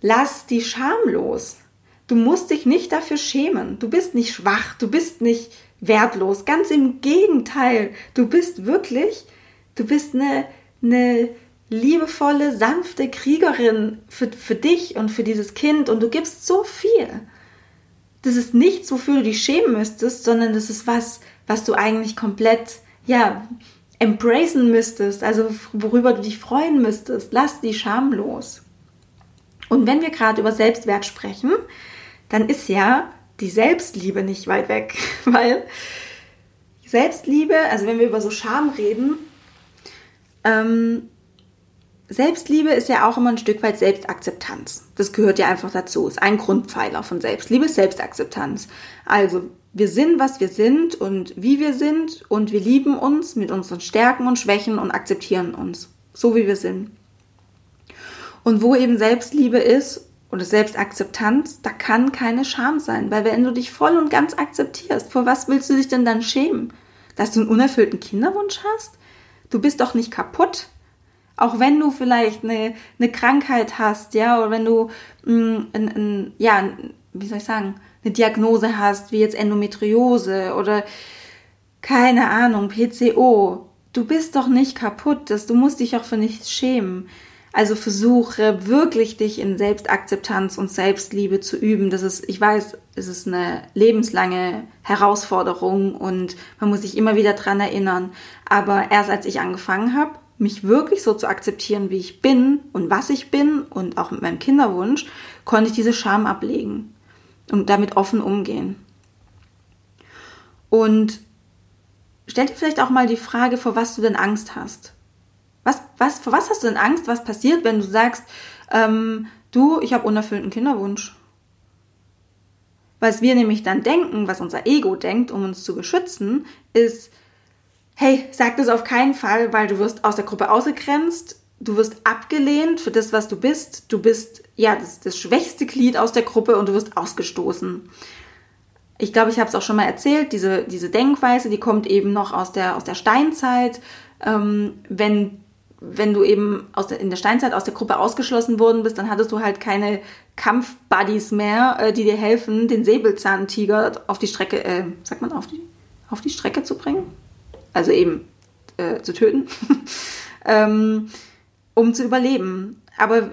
lass die Scham los. Du musst dich nicht dafür schämen. Du bist nicht schwach, du bist nicht wertlos. Ganz im Gegenteil. Du bist wirklich, du bist eine, eine liebevolle, sanfte Kriegerin für, für dich und für dieses Kind und du gibst so viel. Das ist nichts, wofür du dich schämen müsstest, sondern das ist was, was du eigentlich komplett, ja, embracen müsstest, also worüber du dich freuen müsstest. Lass die Scham los. Und wenn wir gerade über Selbstwert sprechen, dann ist ja die Selbstliebe nicht weit weg, weil Selbstliebe, also wenn wir über so Scham reden, ähm, Selbstliebe ist ja auch immer ein Stück weit Selbstakzeptanz. Das gehört ja einfach dazu. Ist ein Grundpfeiler von Selbstliebe, Selbstakzeptanz. Also, wir sind, was wir sind und wie wir sind und wir lieben uns mit unseren Stärken und Schwächen und akzeptieren uns, so wie wir sind. Und wo eben Selbstliebe ist oder Selbstakzeptanz, da kann keine Scham sein, weil wenn du dich voll und ganz akzeptierst, vor was willst du dich denn dann schämen? Dass du einen unerfüllten Kinderwunsch hast? Du bist doch nicht kaputt. Auch wenn du vielleicht eine, eine Krankheit hast, ja, oder wenn du, mh, mm, ein, ein, ja, wie soll ich sagen, eine Diagnose hast, wie jetzt Endometriose oder keine Ahnung, PCO. Du bist doch nicht kaputt, das, du musst dich auch für nichts schämen. Also versuche wirklich dich in Selbstakzeptanz und Selbstliebe zu üben. Das ist, ich weiß, es ist eine lebenslange Herausforderung und man muss sich immer wieder dran erinnern. Aber erst als ich angefangen habe, mich wirklich so zu akzeptieren, wie ich bin und was ich bin und auch mit meinem Kinderwunsch, konnte ich diese Scham ablegen und damit offen umgehen. Und stell dir vielleicht auch mal die Frage, vor was du denn Angst hast. Was, vor was hast du denn Angst? Was passiert, wenn du sagst, ähm, du, ich habe unerfüllten Kinderwunsch? Was wir nämlich dann denken, was unser Ego denkt, um uns zu beschützen, ist, hey, sag das auf keinen Fall, weil du wirst aus der Gruppe ausgegrenzt, du wirst abgelehnt für das, was du bist, du bist ja das, das schwächste Glied aus der Gruppe und du wirst ausgestoßen. Ich glaube, ich habe es auch schon mal erzählt, diese, diese Denkweise, die kommt eben noch aus der, aus der Steinzeit. Ähm, wenn wenn du eben der, in der Steinzeit aus der Gruppe ausgeschlossen worden bist, dann hattest du halt keine Kampfbuddies mehr, äh, die dir helfen, den Säbelzahntiger auf die Strecke, äh, sagt man auf die, auf die Strecke zu bringen? Also eben äh, zu töten, ähm, um zu überleben. Aber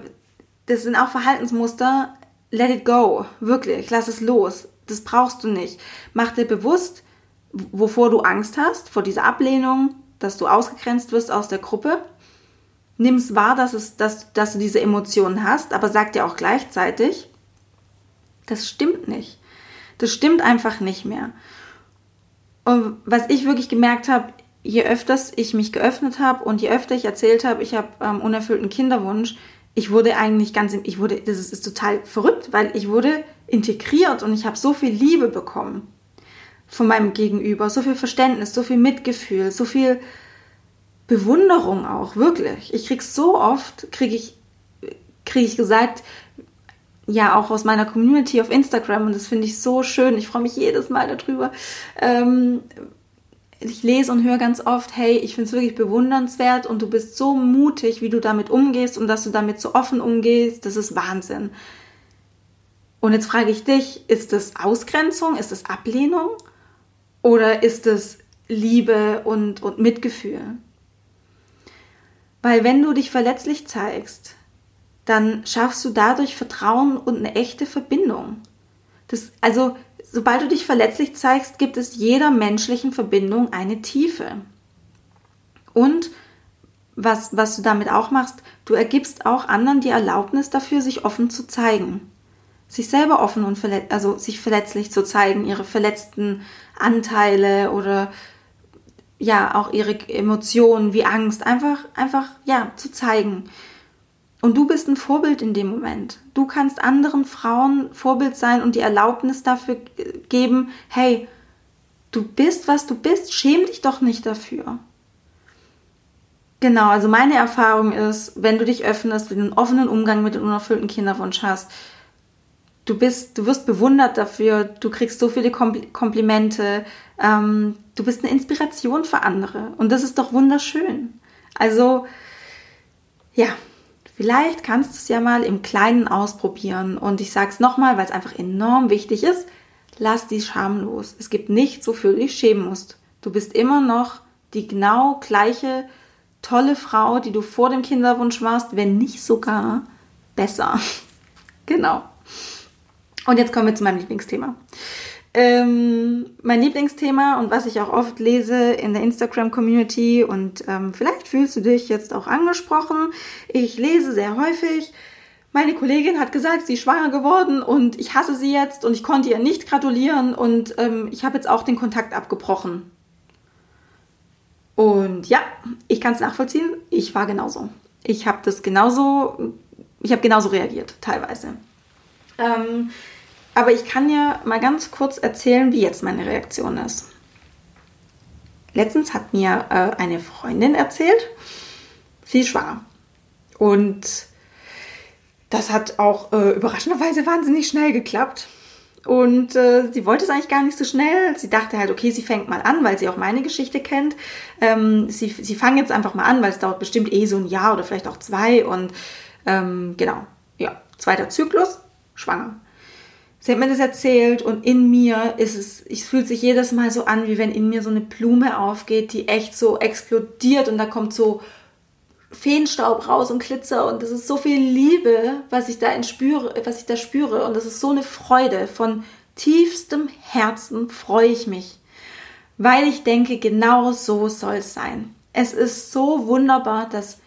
das sind auch Verhaltensmuster. Let it go, wirklich, lass es los. Das brauchst du nicht. Mach dir bewusst, wovor du Angst hast, vor dieser Ablehnung, dass du ausgegrenzt wirst aus der Gruppe nimm es wahr, dass, es, dass, dass du diese Emotionen hast, aber sag dir auch gleichzeitig, das stimmt nicht. Das stimmt einfach nicht mehr. Und was ich wirklich gemerkt habe, je öfters ich mich geöffnet habe und je öfter ich erzählt habe, ich habe ähm, unerfüllten Kinderwunsch, ich wurde eigentlich ganz, ich wurde, das ist, ist total verrückt, weil ich wurde integriert und ich habe so viel Liebe bekommen von meinem Gegenüber, so viel Verständnis, so viel Mitgefühl, so viel Bewunderung auch, wirklich. Ich krieg so oft, kriege ich, krieg ich gesagt, ja, auch aus meiner Community auf Instagram und das finde ich so schön. Ich freue mich jedes Mal darüber. Ähm, ich lese und höre ganz oft, hey, ich finde es wirklich bewundernswert und du bist so mutig, wie du damit umgehst und dass du damit so offen umgehst. Das ist Wahnsinn. Und jetzt frage ich dich, ist das Ausgrenzung, ist das Ablehnung oder ist es Liebe und, und Mitgefühl? Weil wenn du dich verletzlich zeigst, dann schaffst du dadurch Vertrauen und eine echte Verbindung. Das, also sobald du dich verletzlich zeigst, gibt es jeder menschlichen Verbindung eine Tiefe. Und was, was du damit auch machst, du ergibst auch anderen die Erlaubnis dafür, sich offen zu zeigen. Sich selber offen und verletzt, also sich verletzlich zu zeigen, ihre verletzten Anteile oder ja, auch ihre Emotionen wie Angst einfach, einfach, ja, zu zeigen. Und du bist ein Vorbild in dem Moment. Du kannst anderen Frauen Vorbild sein und die Erlaubnis dafür geben, hey, du bist, was du bist, schäm dich doch nicht dafür. Genau, also meine Erfahrung ist, wenn du dich öffnest, wenn du einen offenen Umgang mit dem unerfüllten Kinderwunsch hast, du bist, du wirst bewundert dafür, du kriegst so viele Komplimente, ähm, du bist eine Inspiration für andere und das ist doch wunderschön. Also, ja, Vielleicht kannst du es ja mal im Kleinen ausprobieren. Und ich sage es nochmal, weil es einfach enorm wichtig ist. Lass die Scham los. Es gibt nichts, wofür du dich schämen musst. Du bist immer noch die genau gleiche tolle Frau, die du vor dem Kinderwunsch warst, wenn nicht sogar besser. genau. Und jetzt kommen wir zu meinem Lieblingsthema. Ähm, mein Lieblingsthema und was ich auch oft lese in der Instagram-Community und ähm, vielleicht fühlst du dich jetzt auch angesprochen. Ich lese sehr häufig. Meine Kollegin hat gesagt, sie ist schwanger geworden und ich hasse sie jetzt und ich konnte ihr nicht gratulieren und ähm, ich habe jetzt auch den Kontakt abgebrochen. Und ja, ich kann es nachvollziehen. Ich war genauso. Ich habe das genauso, ich habe genauso reagiert, teilweise. Ähm, aber ich kann ja mal ganz kurz erzählen, wie jetzt meine Reaktion ist. Letztens hat mir äh, eine Freundin erzählt, sie ist schwanger. Und das hat auch äh, überraschenderweise wahnsinnig schnell geklappt. Und äh, sie wollte es eigentlich gar nicht so schnell. Sie dachte halt, okay, sie fängt mal an, weil sie auch meine Geschichte kennt. Ähm, sie, sie fangen jetzt einfach mal an, weil es dauert bestimmt eh so ein Jahr oder vielleicht auch zwei. Und ähm, genau, ja, zweiter Zyklus, schwanger. Sie hat mir das erzählt und in mir ist es, es fühlt sich jedes Mal so an, wie wenn in mir so eine Blume aufgeht, die echt so explodiert und da kommt so Feenstaub raus und Glitzer und das ist so viel Liebe, was ich da spüre, was ich da spüre und das ist so eine Freude von tiefstem Herzen freue ich mich, weil ich denke, genau so soll es sein. Es ist so wunderbar, dass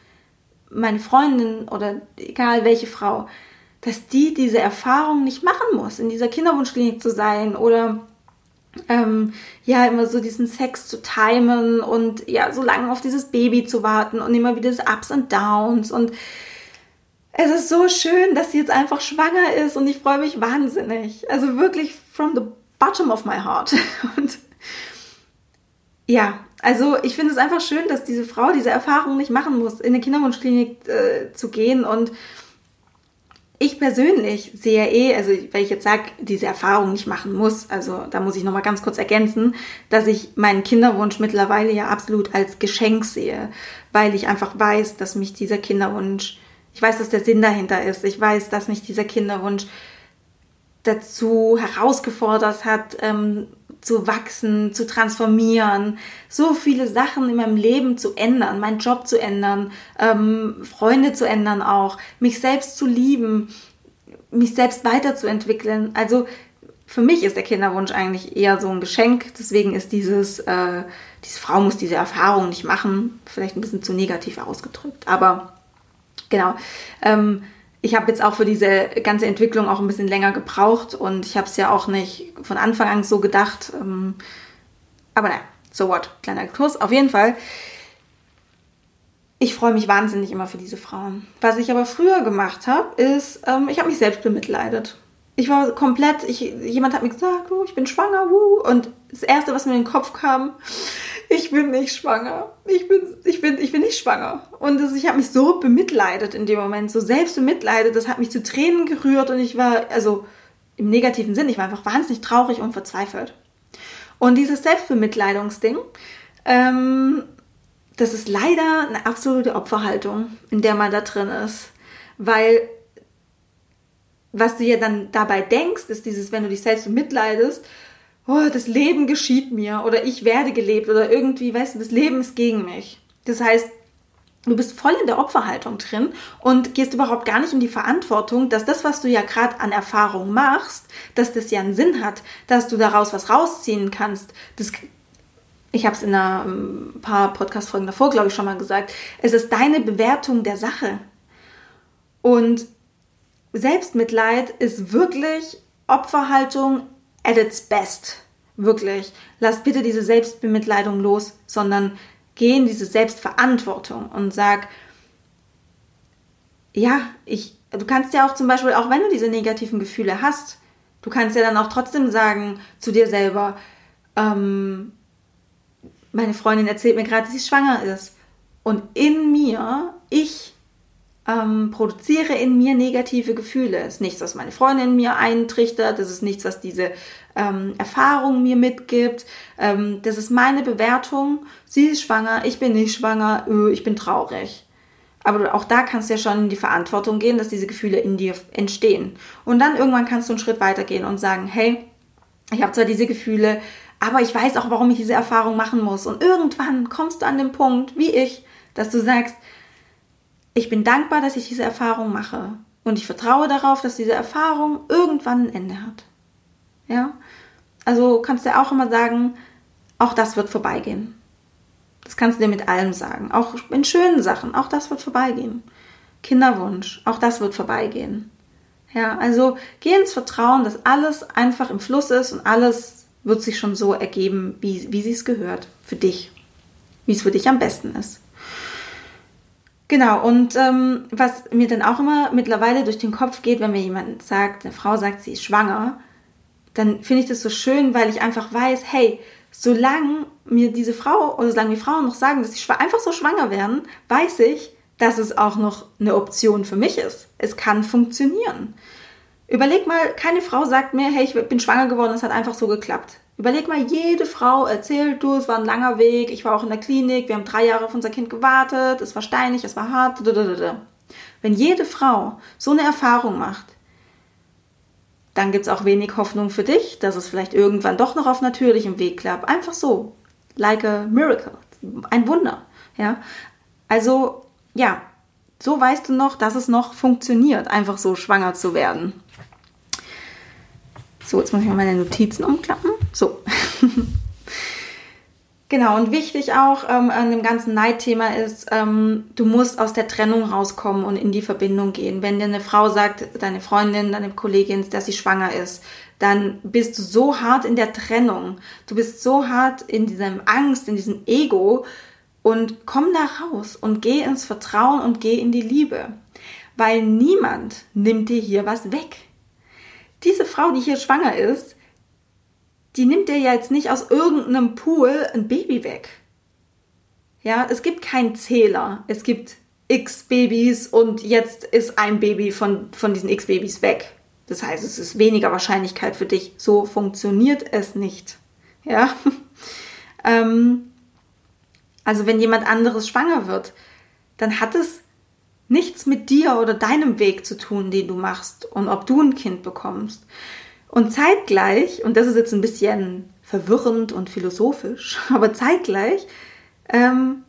meine Freundin oder egal welche Frau dass die diese Erfahrung nicht machen muss, in dieser Kinderwunschklinik zu sein oder ähm, ja, immer so diesen Sex zu timen und ja, so lange auf dieses Baby zu warten und immer wieder diese Ups und Downs und es ist so schön, dass sie jetzt einfach schwanger ist und ich freue mich wahnsinnig. Also wirklich from the bottom of my heart. Und ja, also ich finde es einfach schön, dass diese Frau diese Erfahrung nicht machen muss, in eine Kinderwunschklinik äh, zu gehen und ich persönlich sehe eh, also weil ich jetzt sage, diese Erfahrung nicht machen muss, also da muss ich nochmal ganz kurz ergänzen, dass ich meinen Kinderwunsch mittlerweile ja absolut als Geschenk sehe, weil ich einfach weiß, dass mich dieser Kinderwunsch, ich weiß, dass der Sinn dahinter ist, ich weiß, dass mich dieser Kinderwunsch dazu herausgefordert hat, ähm, zu wachsen, zu transformieren, so viele Sachen in meinem Leben zu ändern, meinen Job zu ändern, ähm, Freunde zu ändern auch, mich selbst zu lieben, mich selbst weiterzuentwickeln. Also für mich ist der Kinderwunsch eigentlich eher so ein Geschenk. Deswegen ist dieses, äh, diese Frau muss diese Erfahrung nicht machen, vielleicht ein bisschen zu negativ ausgedrückt. Aber genau. Ähm, ich habe jetzt auch für diese ganze Entwicklung auch ein bisschen länger gebraucht und ich habe es ja auch nicht von Anfang an so gedacht. Ähm, aber naja, so what, kleiner Kurs. Auf jeden Fall, ich freue mich wahnsinnig immer für diese Frauen. Was ich aber früher gemacht habe, ist, ähm, ich habe mich selbst bemitleidet. Ich war komplett, ich, jemand hat mir gesagt, oh, ich bin schwanger, wuh, und das Erste, was mir in den Kopf kam, ich bin nicht schwanger. Ich bin, ich bin, ich bin nicht schwanger. Und das, ich habe mich so bemitleidet in dem Moment, so selbst bemitleidet, das hat mich zu Tränen gerührt und ich war, also im negativen Sinn, ich war einfach wahnsinnig traurig und verzweifelt. Und dieses Selbstbemitleidungsding, ähm, das ist leider eine absolute Opferhaltung, in der man da drin ist. Weil was du ja dann dabei denkst, ist dieses, wenn du dich selbst bemitleidest, oh, das Leben geschieht mir oder ich werde gelebt oder irgendwie, weißt du, das Leben ist gegen mich. Das heißt, Du bist voll in der Opferhaltung drin und gehst überhaupt gar nicht in die Verantwortung, dass das, was du ja gerade an Erfahrung machst, dass das ja einen Sinn hat, dass du daraus was rausziehen kannst. Das, ich habe es in ein ähm, paar Podcast-Folgen davor, glaube ich, schon mal gesagt. Es ist deine Bewertung der Sache. Und Selbstmitleid ist wirklich Opferhaltung at its best. Wirklich. Lass bitte diese Selbstbemitleidung los, sondern geh in diese Selbstverantwortung und sag, ja, ich, du kannst ja auch zum Beispiel, auch wenn du diese negativen Gefühle hast, du kannst ja dann auch trotzdem sagen zu dir selber, ähm, meine Freundin erzählt mir gerade, dass sie schwanger ist. Und in mir, ich ähm, produziere in mir negative Gefühle. Es ist nichts, was meine Freundin mir eintrichtert, das ist nichts, was diese ähm, Erfahrung mir mitgibt. Ähm, das ist meine Bewertung. Sie ist schwanger, ich bin nicht schwanger, öh, ich bin traurig. Aber auch da kannst du ja schon in die Verantwortung gehen, dass diese Gefühle in dir entstehen. Und dann irgendwann kannst du einen Schritt weitergehen und sagen, hey, ich habe zwar diese Gefühle, aber ich weiß auch, warum ich diese Erfahrung machen muss. Und irgendwann kommst du an den Punkt, wie ich, dass du sagst, ich bin dankbar, dass ich diese Erfahrung mache. Und ich vertraue darauf, dass diese Erfahrung irgendwann ein Ende hat. Ja? Also kannst du auch immer sagen, auch das wird vorbeigehen. Das kannst du dir mit allem sagen. Auch in schönen Sachen, auch das wird vorbeigehen. Kinderwunsch, auch das wird vorbeigehen. Ja, also geh ins Vertrauen, dass alles einfach im Fluss ist und alles wird sich schon so ergeben, wie, wie sie es gehört. Für dich. Wie es für dich am besten ist. Genau, und ähm, was mir dann auch immer mittlerweile durch den Kopf geht, wenn mir jemand sagt, eine Frau sagt, sie ist schwanger, dann finde ich das so schön, weil ich einfach weiß, hey, solange mir diese Frau oder solange die Frauen noch sagen, dass sie einfach so schwanger werden, weiß ich, dass es auch noch eine Option für mich ist. Es kann funktionieren. Überleg mal, keine Frau sagt mir, hey, ich bin schwanger geworden, es hat einfach so geklappt. Überleg mal, jede Frau erzählt, du, es war ein langer Weg, ich war auch in der Klinik, wir haben drei Jahre auf unser Kind gewartet, es war steinig, es war hart. Wenn jede Frau so eine Erfahrung macht, dann gibt es auch wenig Hoffnung für dich, dass es vielleicht irgendwann doch noch auf natürlichem Weg klappt. Einfach so. Like a miracle. Ein Wunder. Ja. Also, ja. So weißt du noch, dass es noch funktioniert, einfach so schwanger zu werden. So, jetzt muss ich mal meine Notizen umklappen. So. genau, und wichtig auch ähm, an dem ganzen Neidthema ist, ähm, du musst aus der Trennung rauskommen und in die Verbindung gehen. Wenn dir eine Frau sagt, deine Freundin, deine Kollegin, dass sie schwanger ist, dann bist du so hart in der Trennung. Du bist so hart in diesem Angst, in diesem Ego und komm da raus und geh ins Vertrauen und geh in die Liebe. Weil niemand nimmt dir hier was weg diese Frau, die hier schwanger ist, die nimmt dir ja jetzt nicht aus irgendeinem Pool ein Baby weg. Ja, es gibt keinen Zähler. Es gibt x Babys und jetzt ist ein Baby von, von diesen x Babys weg. Das heißt, es ist weniger Wahrscheinlichkeit für dich. So funktioniert es nicht. Ja. ähm, also wenn jemand anderes schwanger wird, dann hat es nichts mit dir oder deinem Weg zu tun, den du machst und ob du ein Kind bekommst. Und zeitgleich, und das ist jetzt ein bisschen verwirrend und philosophisch, aber zeitgleich ähm,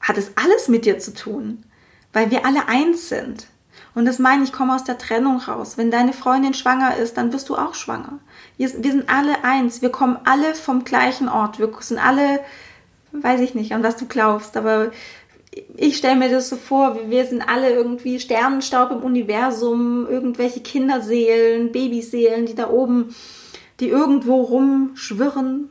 hat es alles mit dir zu tun, weil wir alle eins sind. Und das meine ich, komme aus der Trennung raus. Wenn deine Freundin schwanger ist, dann wirst du auch schwanger. Wir, wir sind alle eins. Wir kommen alle vom gleichen Ort. Wir sind alle, weiß ich nicht, an was du glaubst, aber ich stelle mir das so vor, wir sind alle irgendwie Sternenstaub im Universum, irgendwelche Kinderseelen, Babyseelen, die da oben, die irgendwo rumschwirren,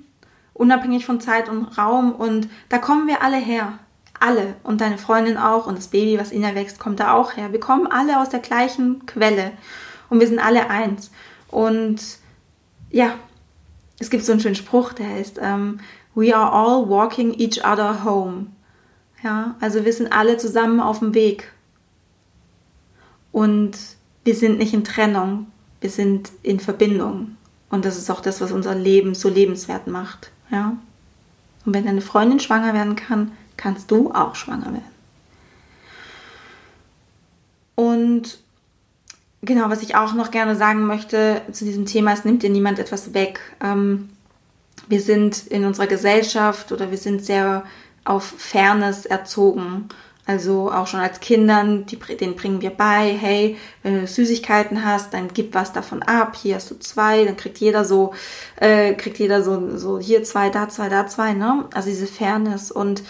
unabhängig von Zeit und Raum. Und da kommen wir alle her. Alle. Und deine Freundin auch. Und das Baby, was in ihr wächst, kommt da auch her. Wir kommen alle aus der gleichen Quelle. Und wir sind alle eins. Und ja, es gibt so einen schönen Spruch, der heißt, um, ähm, We are all walking each other home. Ja, also wir sind alle zusammen auf dem Weg. Und wir sind nicht in Trennung, wir sind in Verbindung. Und das ist auch das, was unser Leben so lebenswert macht. Ja? Und wenn deine Freundin schwanger werden kann, kannst du auch schwanger werden. Und genau, was ich auch noch gerne sagen möchte zu diesem Thema, es nimmt dir niemand etwas weg. Ähm, wir sind in unserer Gesellschaft oder wir sind sehr auf Fairness erzogen, Also auch schon als Kindern, die, denen bringen wir bei, hey, wenn du Süßigkeiten hast, dann gib was davon ab. Hier hast du zwei, dann kriegt jeder so, äh, kriegt jeder so, so hier zwei, da zwei, da zwei, ne? Also diese Fairness. Und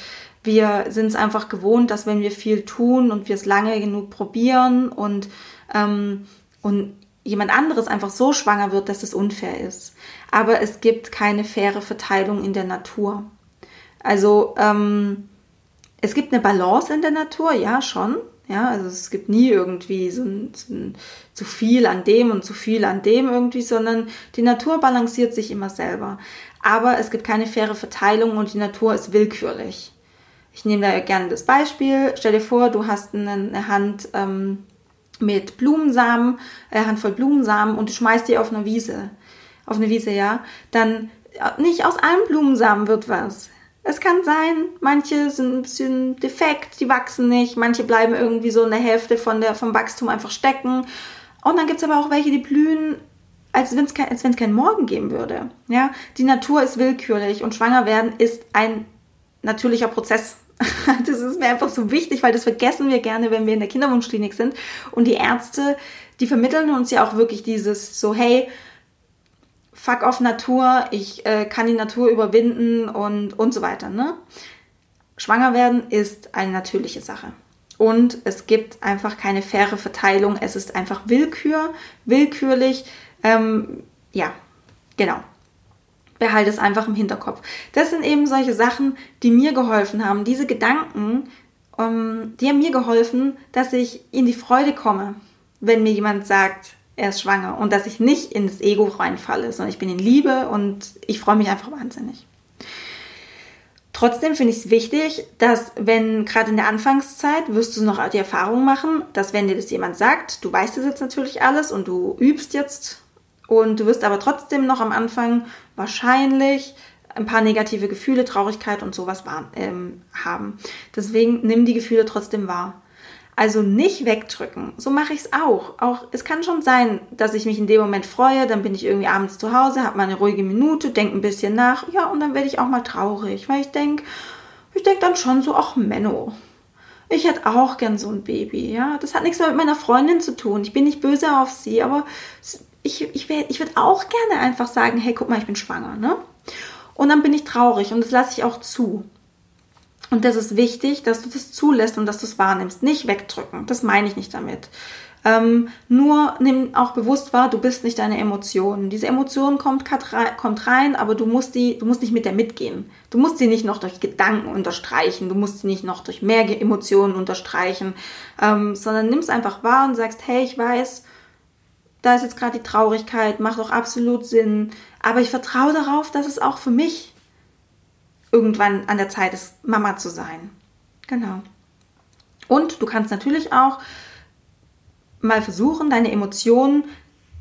wir sind es einfach gewohnt, dass wenn wir viel tun und wir es lange genug probieren und, ähm, und jemand anderes einfach so schwanger wird, dass es unfair ist. Aber es gibt keine faire Verteilung in der Natur. Also ähm, es gibt eine Balance in der Natur, ja schon. Ja, also es gibt nie irgendwie so ein, so ein, zu viel an dem und zu viel an dem irgendwie, sondern die Natur balanciert sich immer selber. Aber es gibt keine faire Verteilung und die Natur ist willkürlich. Ich nehme da gerne das Beispiel. Stell dir vor, du hast eine, Hand ähm, mit Blumensamen, eine Handvoll Blumensamen und du schmeißt die auf eine Wiese. Auf eine Wiese, ja. Dann nicht aus allen Blumensamen wird was. Es kann sein, manche sind ein bisschen defekt, die wachsen nicht, manche bleiben irgendwie so in der Hälfte von der, vom Wachstum einfach stecken. Und dann gibt es aber auch welche, die blühen, als wenn es kein, keinen Morgen geben würde. Ja? Die Natur ist willkürlich und schwanger werden ist ein natürlicher Prozess. Das ist mir einfach so wichtig, weil das vergessen wir gerne, wenn wir in der Kinderwunschklinik sind. Und die Ärzte, die vermitteln uns ja auch wirklich dieses so, hey, fuck off Natur, ich äh, kann die Natur überwinden und, und so weiter. Ne? Schwanger werden ist eine natürliche Sache. Und es gibt einfach keine faire Verteilung. Es ist einfach Willkür, willkürlich. Ähm, ja, genau. Behalte es einfach im Hinterkopf. Das sind eben solche Sachen, die mir geholfen haben. Diese Gedanken, ähm, die haben mir geholfen, dass ich in die Freude komme, wenn mir jemand sagt, er ist schwanger und dass ich nicht ins Ego reinfalle, sondern ich bin in Liebe und ich freue mich einfach wahnsinnig. Trotzdem finde ich es wichtig, dass wenn gerade in der Anfangszeit wirst du noch die Erfahrung machen, dass wenn dir das jemand sagt, du weißt es jetzt natürlich alles und du übst jetzt und du wirst aber trotzdem noch am Anfang wahrscheinlich ein paar negative Gefühle, Traurigkeit und sowas ähm, haben. Deswegen nimm die Gefühle trotzdem wahr. Also nicht wegdrücken. So mache ich es auch. Auch es kann schon sein, dass ich mich in dem Moment freue, dann bin ich irgendwie abends zu Hause, habe mal eine ruhige Minute, denke ein bisschen nach, ja, und dann werde ich auch mal traurig, weil ich denke, ich denke dann schon so, ach Menno, ich hätte auch gern so ein Baby, ja. Das hat nichts mehr mit meiner Freundin zu tun. Ich bin nicht böse auf sie, aber ich, ich, ich würde auch gerne einfach sagen, hey, guck mal, ich bin schwanger, ne? Und dann bin ich traurig und das lasse ich auch zu. Und das ist wichtig, dass du das zulässt und dass du es wahrnimmst. Nicht wegdrücken. Das meine ich nicht damit. Ähm, nur nimm auch bewusst wahr, du bist nicht deine Emotionen. Diese Emotion kommt, kommt rein, aber du musst, die, du musst nicht mit der mitgehen. Du musst sie nicht noch durch Gedanken unterstreichen, du musst sie nicht noch durch mehr Emotionen unterstreichen, ähm, sondern nimm es einfach wahr und sagst, hey, ich weiß, da ist jetzt gerade die Traurigkeit, macht auch absolut Sinn, aber ich vertraue darauf, dass es auch für mich irgendwann an der Zeit ist, Mama zu sein. Genau. Und du kannst natürlich auch mal versuchen, deine Emotionen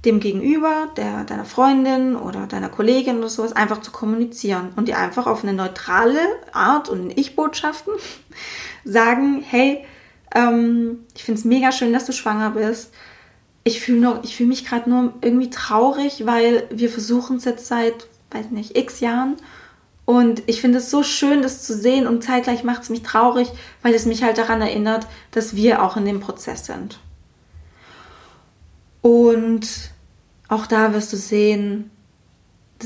dem Gegenüber, der, deiner Freundin oder deiner Kollegin oder sowas einfach zu kommunizieren und dir einfach auf eine neutrale Art und in Ich-Botschaften sagen, hey, ähm, ich finde es mega schön, dass du schwanger bist. Ich fühle fühl mich gerade nur irgendwie traurig, weil wir versuchen es jetzt seit, weiß nicht, x Jahren und ich finde es so schön, das zu sehen und zeitgleich macht es mich traurig, weil es mich halt daran erinnert, dass wir auch in dem Prozess sind. Und auch da wirst du sehen,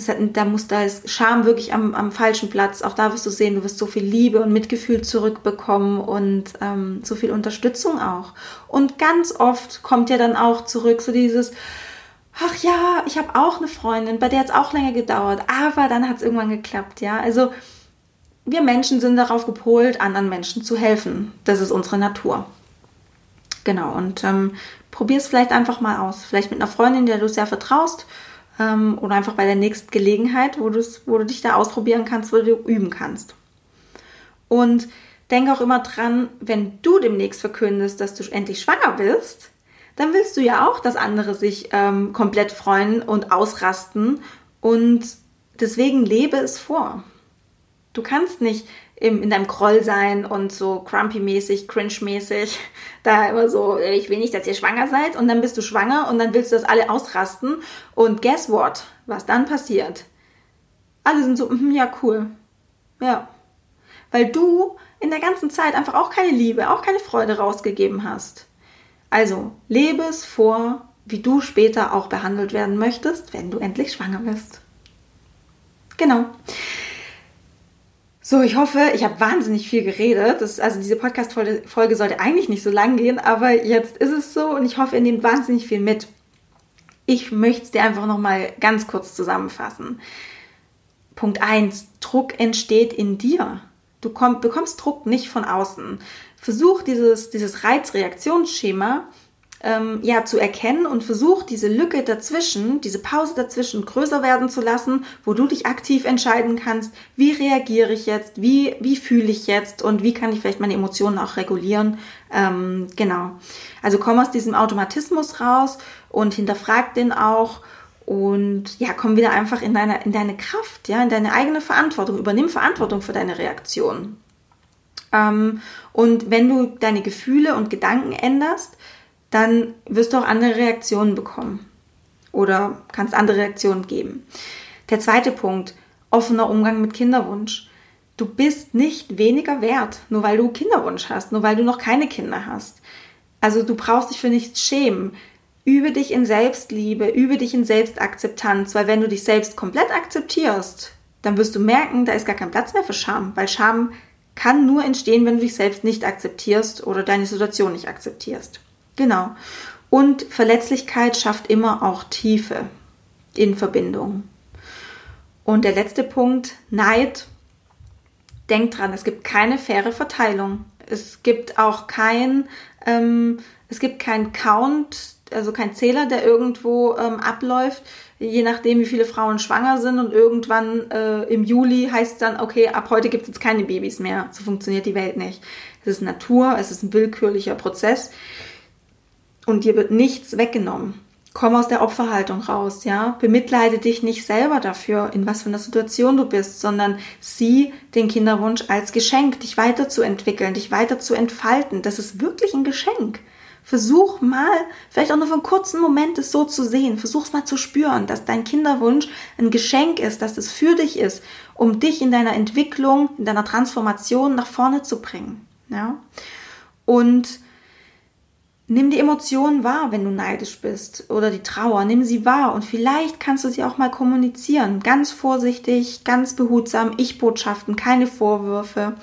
hat, da muss da ist Scham wirklich am, am falschen Platz. Auch da wirst du sehen, du wirst so viel Liebe und Mitgefühl zurückbekommen und ähm, so viel Unterstützung auch. Und ganz oft kommt ja dann auch zurück so dieses, ach ja, ich habe auch eine Freundin, bei der hat es auch länger gedauert, aber dann hat es irgendwann geklappt, ja. Also wir Menschen sind darauf gepolt, anderen Menschen zu helfen. Das ist unsere Natur. Genau, und ähm, probier es vielleicht einfach mal aus. Vielleicht mit einer Freundin, der du sehr vertraust, ähm, oder einfach bei der nächsten Gelegenheit, wo, wo du dich da ausprobieren kannst, wo du üben kannst. Und denk auch immer dran, wenn du demnächst verkündest, dass du endlich schwanger bist, dann willst du ja auch, dass andere sich ähm, komplett freuen und ausrasten. Und deswegen lebe es vor. Du kannst nicht im, in deinem Groll sein und so crumpy-mäßig, cringe-mäßig, da immer so, ich will nicht, dass ihr schwanger seid. Und dann bist du schwanger und dann willst du, dass alle ausrasten. Und guess what? Was dann passiert? Alle sind so, mm, ja, cool. Ja. weil du in der ganzen Zeit einfach auch keine Liebe, auch keine Freude rausgegeben hast. Also lebe es vor, wie du später auch behandelt werden möchtest, wenn du endlich schwanger bist. Genau. So, ich hoffe, ich habe wahnsinnig viel geredet. Das, also diese Podcast-Folge sollte eigentlich nicht so lang gehen, aber jetzt ist es so und ich hoffe, ihr nehmt wahnsinnig viel mit. Ich möchte es dir einfach nochmal ganz kurz zusammenfassen. Punkt 1. Druck entsteht in dir. Du komm, bekommst Druck nicht von außen. Versuch dieses, dieses Reizreaktionsschema ähm, ja, zu erkennen und versuch diese Lücke dazwischen, diese Pause dazwischen größer werden zu lassen, wo du dich aktiv entscheiden kannst, wie reagiere ich jetzt, wie, wie fühle ich jetzt und wie kann ich vielleicht meine Emotionen auch regulieren. Ähm, genau. Also komm aus diesem Automatismus raus und hinterfrag den auch und ja, komm wieder einfach in deine, in deine Kraft, ja, in deine eigene Verantwortung. Übernimm Verantwortung für deine Reaktion. Ähm, und wenn du deine Gefühle und Gedanken änderst, dann wirst du auch andere Reaktionen bekommen oder kannst andere Reaktionen geben. Der zweite Punkt, offener Umgang mit Kinderwunsch. Du bist nicht weniger wert, nur weil du Kinderwunsch hast, nur weil du noch keine Kinder hast. Also du brauchst dich für nichts schämen. Übe dich in Selbstliebe, übe dich in Selbstakzeptanz, weil wenn du dich selbst komplett akzeptierst, dann wirst du merken, da ist gar kein Platz mehr für Scham, weil Scham kann nur entstehen, wenn du dich selbst nicht akzeptierst oder deine Situation nicht akzeptierst. Genau. Und Verletzlichkeit schafft immer auch Tiefe in Verbindung. Und der letzte Punkt, Neid. Denkt dran, es gibt keine faire Verteilung. Es gibt auch kein, ähm, es gibt kein Count, also kein Zähler, der irgendwo ähm, abläuft, je nachdem, wie viele Frauen schwanger sind. Und irgendwann äh, im Juli heißt dann, okay, ab heute gibt es jetzt keine Babys mehr. So funktioniert die Welt nicht. Es ist Natur, es ist ein willkürlicher Prozess und dir wird nichts weggenommen. Komm aus der Opferhaltung raus, ja. Bemitleide dich nicht selber dafür, in was für einer Situation du bist, sondern sieh den Kinderwunsch als Geschenk, dich weiterzuentwickeln, dich weiter zu entfalten. Das ist wirklich ein Geschenk. Versuch mal, vielleicht auch nur für einen kurzen Moment, es so zu sehen. Versuch es mal zu spüren, dass dein Kinderwunsch ein Geschenk ist, dass es für dich ist, um dich in deiner Entwicklung, in deiner Transformation nach vorne zu bringen. Ja. Und Nimm die Emotionen wahr, wenn du neidisch bist oder die Trauer, nimm sie wahr und vielleicht kannst du sie auch mal kommunizieren. Ganz vorsichtig, ganz behutsam, Ich-Botschaften, keine Vorwürfe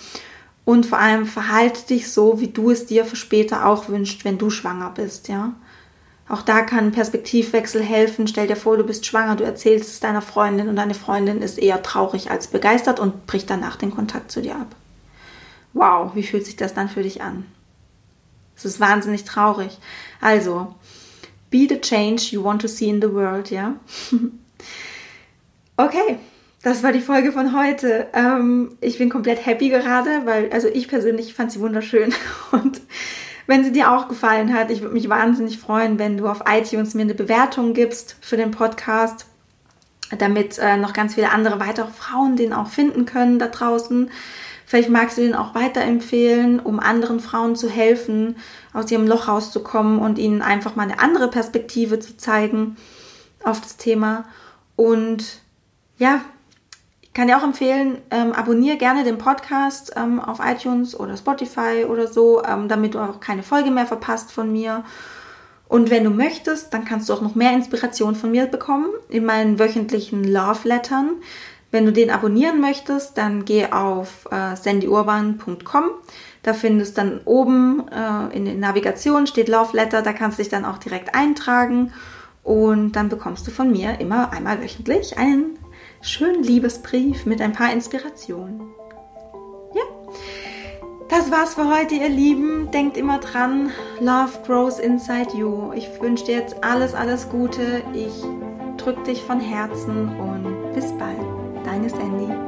und vor allem verhalte dich so, wie du es dir für später auch wünschst, wenn du schwanger bist, ja. Auch da kann ein Perspektivwechsel helfen. Stell dir vor, du bist schwanger, du erzählst es deiner Freundin und deine Freundin ist eher traurig als begeistert und bricht danach den Kontakt zu dir ab. Wow, wie fühlt sich das dann für dich an? Es ist wahnsinnig traurig. Also, be the change you want to see in the world, ja? okay, das war die Folge von heute. Ähm, ich bin komplett happy gerade, weil, also ich persönlich fand sie wunderschön. Und wenn sie dir auch gefallen hat, ich würde mich wahnsinnig freuen, wenn du auf iTunes mir eine Bewertung gibst für den Podcast, damit äh, noch ganz viele andere weitere Frauen den auch finden können da draußen. Vielleicht magst du den auch weiterempfehlen, um anderen Frauen zu helfen, aus ihrem Loch rauszukommen und ihnen einfach mal eine andere Perspektive zu zeigen auf das Thema. Und ja, kann dir auch empfehlen, ähm, abonniere gerne den Podcast ähm, auf iTunes oder Spotify oder so, ähm, damit du auch keine Folge mehr verpasst von mir. Und wenn du möchtest, dann kannst du auch noch mehr Inspiration von mir bekommen in meinen wöchentlichen Love Lettern. Wenn du den abonnieren möchtest, dann geh auf äh, sandyurban.com. Da findest dann oben äh, in der Navigation steht Love Letter, da kannst du dich dann auch direkt eintragen und dann bekommst du von mir immer einmal wöchentlich einen schönen Liebesbrief mit ein paar Inspirationen. Ja, das war's für heute, ihr Lieben. Denkt immer dran, Love grows inside you. Ich wünsche dir jetzt alles, alles Gute. Ich drück dich von Herzen und bis bald. Deine Sandy.